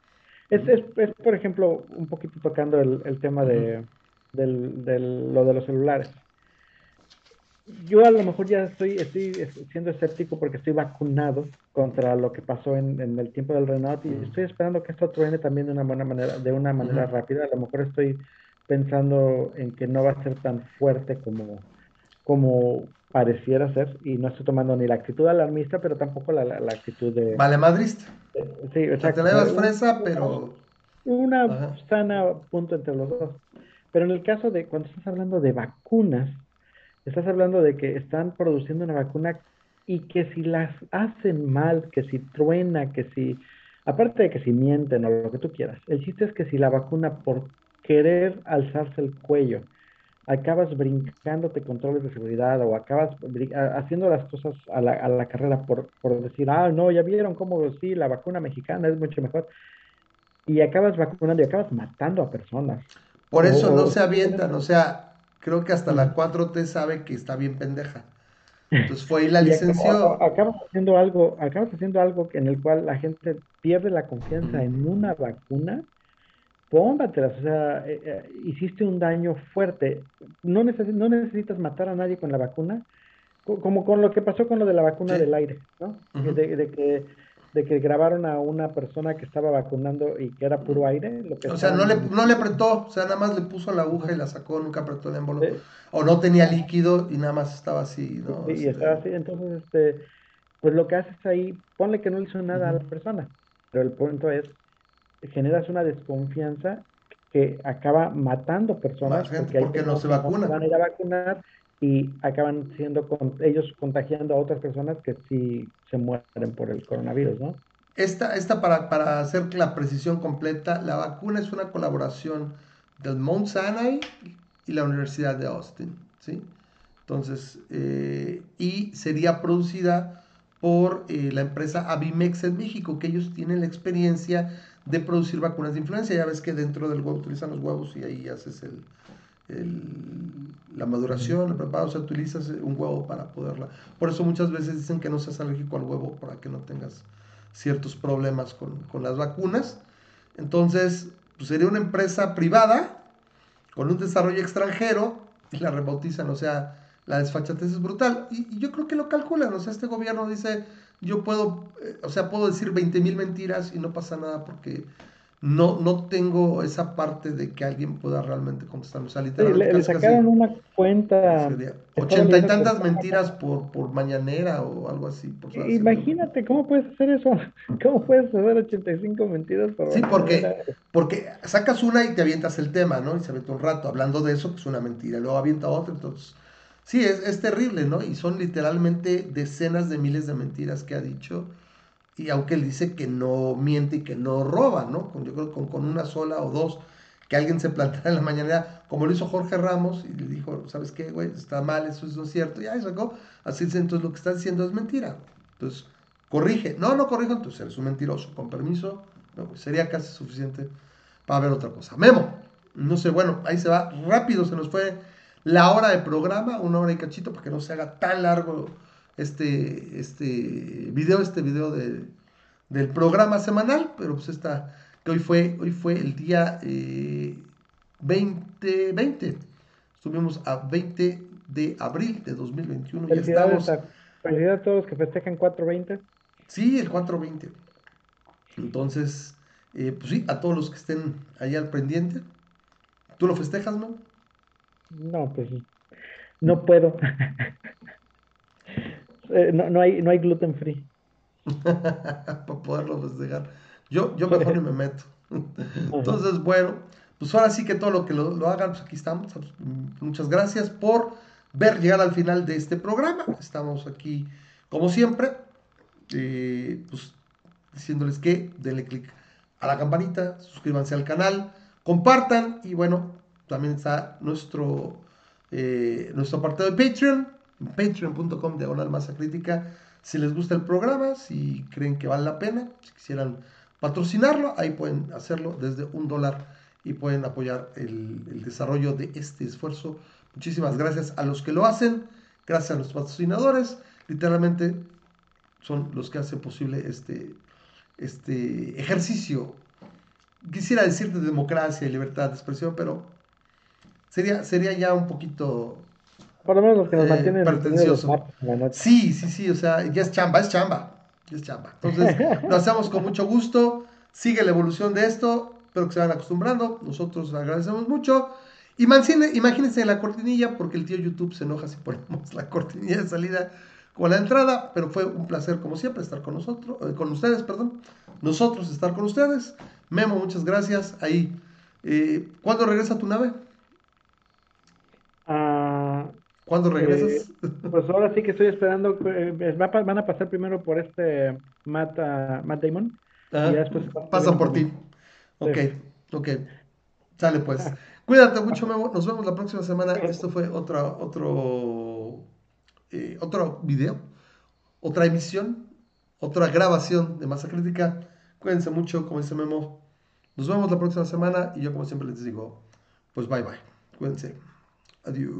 Es, es, es por ejemplo, un poquito tocando el, el tema de, del, del, lo de los celulares. Yo a lo mejor ya estoy, estoy siendo escéptico porque estoy vacunado contra lo que pasó en, en el tiempo del Renault y estoy esperando que esto truene también de una buena manera, de una manera rápida. A lo mejor estoy pensando en que no va a ser tan fuerte como, como pareciera ser, y no estoy tomando ni la actitud alarmista, pero tampoco la, la, actitud de... Vale, madrista. sí, exacto. Te fresa, pero... Una sana punto entre los dos. Pero en el caso de cuando estás hablando de vacunas, estás hablando de que están produciendo una vacuna y que si las hacen mal, que si truena, que si, aparte de que si mienten o lo que tú quieras, el chiste es que si la vacuna por querer alzarse el cuello, acabas brincándote controles de seguridad o acabas haciendo las cosas a la, a la carrera por, por, decir, ah, no, ya vieron cómo sí, la vacuna mexicana es mucho mejor. Y acabas vacunando y acabas matando a personas. Por eso no se avientan, o sea, creo que hasta la 4T sabe que está bien pendeja. Entonces fue y la licenció. Acabas haciendo algo, acabas haciendo algo en el cual la gente pierde la confianza en una vacuna pómbatelas, o sea, eh, eh, hiciste un daño fuerte. No, no necesitas matar a nadie con la vacuna, como con lo que pasó con lo de la vacuna del aire, ¿no? de, que de que grabaron a una persona que estaba vacunando y que era puro aire. Lo que o sea, no le, no le apretó, o sea, nada más le puso la aguja y la sacó, nunca apretó el émbolo. O no tenía líquido y nada más estaba así, ¿no? Sí, y este, estaba así, entonces, este, pues lo que haces ahí, ponle que no le hizo nada a la persona, pero el punto es, generas una desconfianza que acaba matando personas porque, no se vacunan. Van a ir a vacunar y acaban siendo con, ellos contagiando a otras personas que sí se mueren por el coronavirus, ¿no? Esta, esta para, para hacer la precisión completa, la vacuna es una colaboración del Mount Sinai y la Universidad de Austin, ¿sí? Entonces, eh, y sería producida por eh, la empresa Avimex en México, que ellos tienen la experiencia de producir vacunas de influenza. Ya ves que dentro del huevo utilizan los huevos y ahí haces el, la maduración, el preparado, o sea, utilizas un huevo para poderla. Por eso muchas veces dicen que no seas alérgico al huevo para que no tengas ciertos problemas con, las vacunas. Entonces, pues sería una empresa privada con un desarrollo extranjero y la rebautizan, o sea, la desfachatez es brutal. Y, y, yo creo que lo calculan, o sea, este gobierno dice, yo puedo, eh, o sea, puedo decir 20 mil mentiras y no pasa nada porque no, no tengo esa parte de que alguien pueda realmente contestar. O sea, literalmente. le, sacaron una cuenta. Ochenta y tantas mentiras por, por mañanera o algo así. Imagínate, ¿cómo puedes hacer eso? *laughs* ¿Cómo puedes hacer 85 mentiras por Sí, porque, porque sacas una y te avientas el tema, ¿no? Y se avienta un rato hablando de eso, que es una mentira. Luego avienta otra, entonces Sí, es, es, terrible, ¿no? Y son literalmente decenas de miles de mentiras que ha dicho. Y aunque él dice que no miente y que no roba, ¿no? Con, yo creo que con, una sola o dos, que alguien se plantara en la mañana, como lo hizo Jorge Ramos, y le dijo, ¿sabes qué, güey? Está mal, eso es no cierto. Y ahí sacó, así entonces lo que está diciendo es mentira. Entonces, corrige. No, no corrijo, entonces eres un mentiroso. Con permiso, sería casi suficiente para ver otra cosa. Memo, no sé, bueno, ahí se va rápido, se nos fue la hora de programa, una hora y cachito, para que no se haga tan largo este, este video, este video del programa semanal, pero pues esta, que hoy fue, hoy fue el día 20, 20, estuvimos a 20 de abril de 2021. Felicidades, a, felicidades a todos los que festejan 420. Sí, el 420. Entonces, eh, pues sí, a todos los que estén ahí al pendiente, ¿Tú lo festejas, no? No, pues no puedo. *laughs* Eh, no, no, hay, no hay gluten free. *laughs* Para poderlo festejar. Yo, yo mejor ni me meto. *laughs* Entonces, bueno, pues ahora sí que todo lo que lo, hagan, pues aquí estamos. Muchas gracias por ver llegar al final de este programa. Estamos aquí, como siempre, eh, pues diciéndoles que denle click a la campanita, suscríbanse al canal, compartan y bueno, también está nuestro, eh, nuestro apartado de Patreon, patreon.com diagonal masa crítica. Si les gusta el programa, si creen que vale la pena, si quisieran patrocinarlo, ahí pueden hacerlo desde un dólar y pueden apoyar el, desarrollo de este esfuerzo. Muchísimas gracias a los que lo hacen, gracias a los patrocinadores, literalmente son los que hacen posible este, este ejercicio. Quisiera decir de democracia y libertad de expresión, pero sería, sería ya un poquito... Por lo menos los que nos eh, mantienen pretencioso. Sí, sí, sí, o sea, ya es chamba, es chamba, es chamba. Entonces, *laughs* lo hacemos con mucho gusto, sigue la evolución de esto, espero que se vayan acostumbrando, nosotros agradecemos mucho. Imagínense, imagínense la cortinilla, porque el tío YouTube se enoja si ponemos la cortinilla de salida con la entrada, pero fue un placer como siempre estar con nosotros, eh, con ustedes, perdón, nosotros estar con ustedes. Memo, muchas gracias. Ahí, eh, ¿cuándo regresa tu nave? Ah, ¿Cuándo regresas? Eh, pues ahora sí que estoy esperando, van a pasar primero por este Matt, Matt Damon. y después pasan por ti. Ok, ok. Sale pues. Cuídate mucho, Memo. Nos vemos la próxima semana. Esto fue otra, otro eh, otro video, otra emisión, otra grabación de Masa Crítica. Cuídense mucho, como dice Memo. Nos vemos la próxima semana y yo como siempre les digo, pues bye bye. Cuídense. Adiós.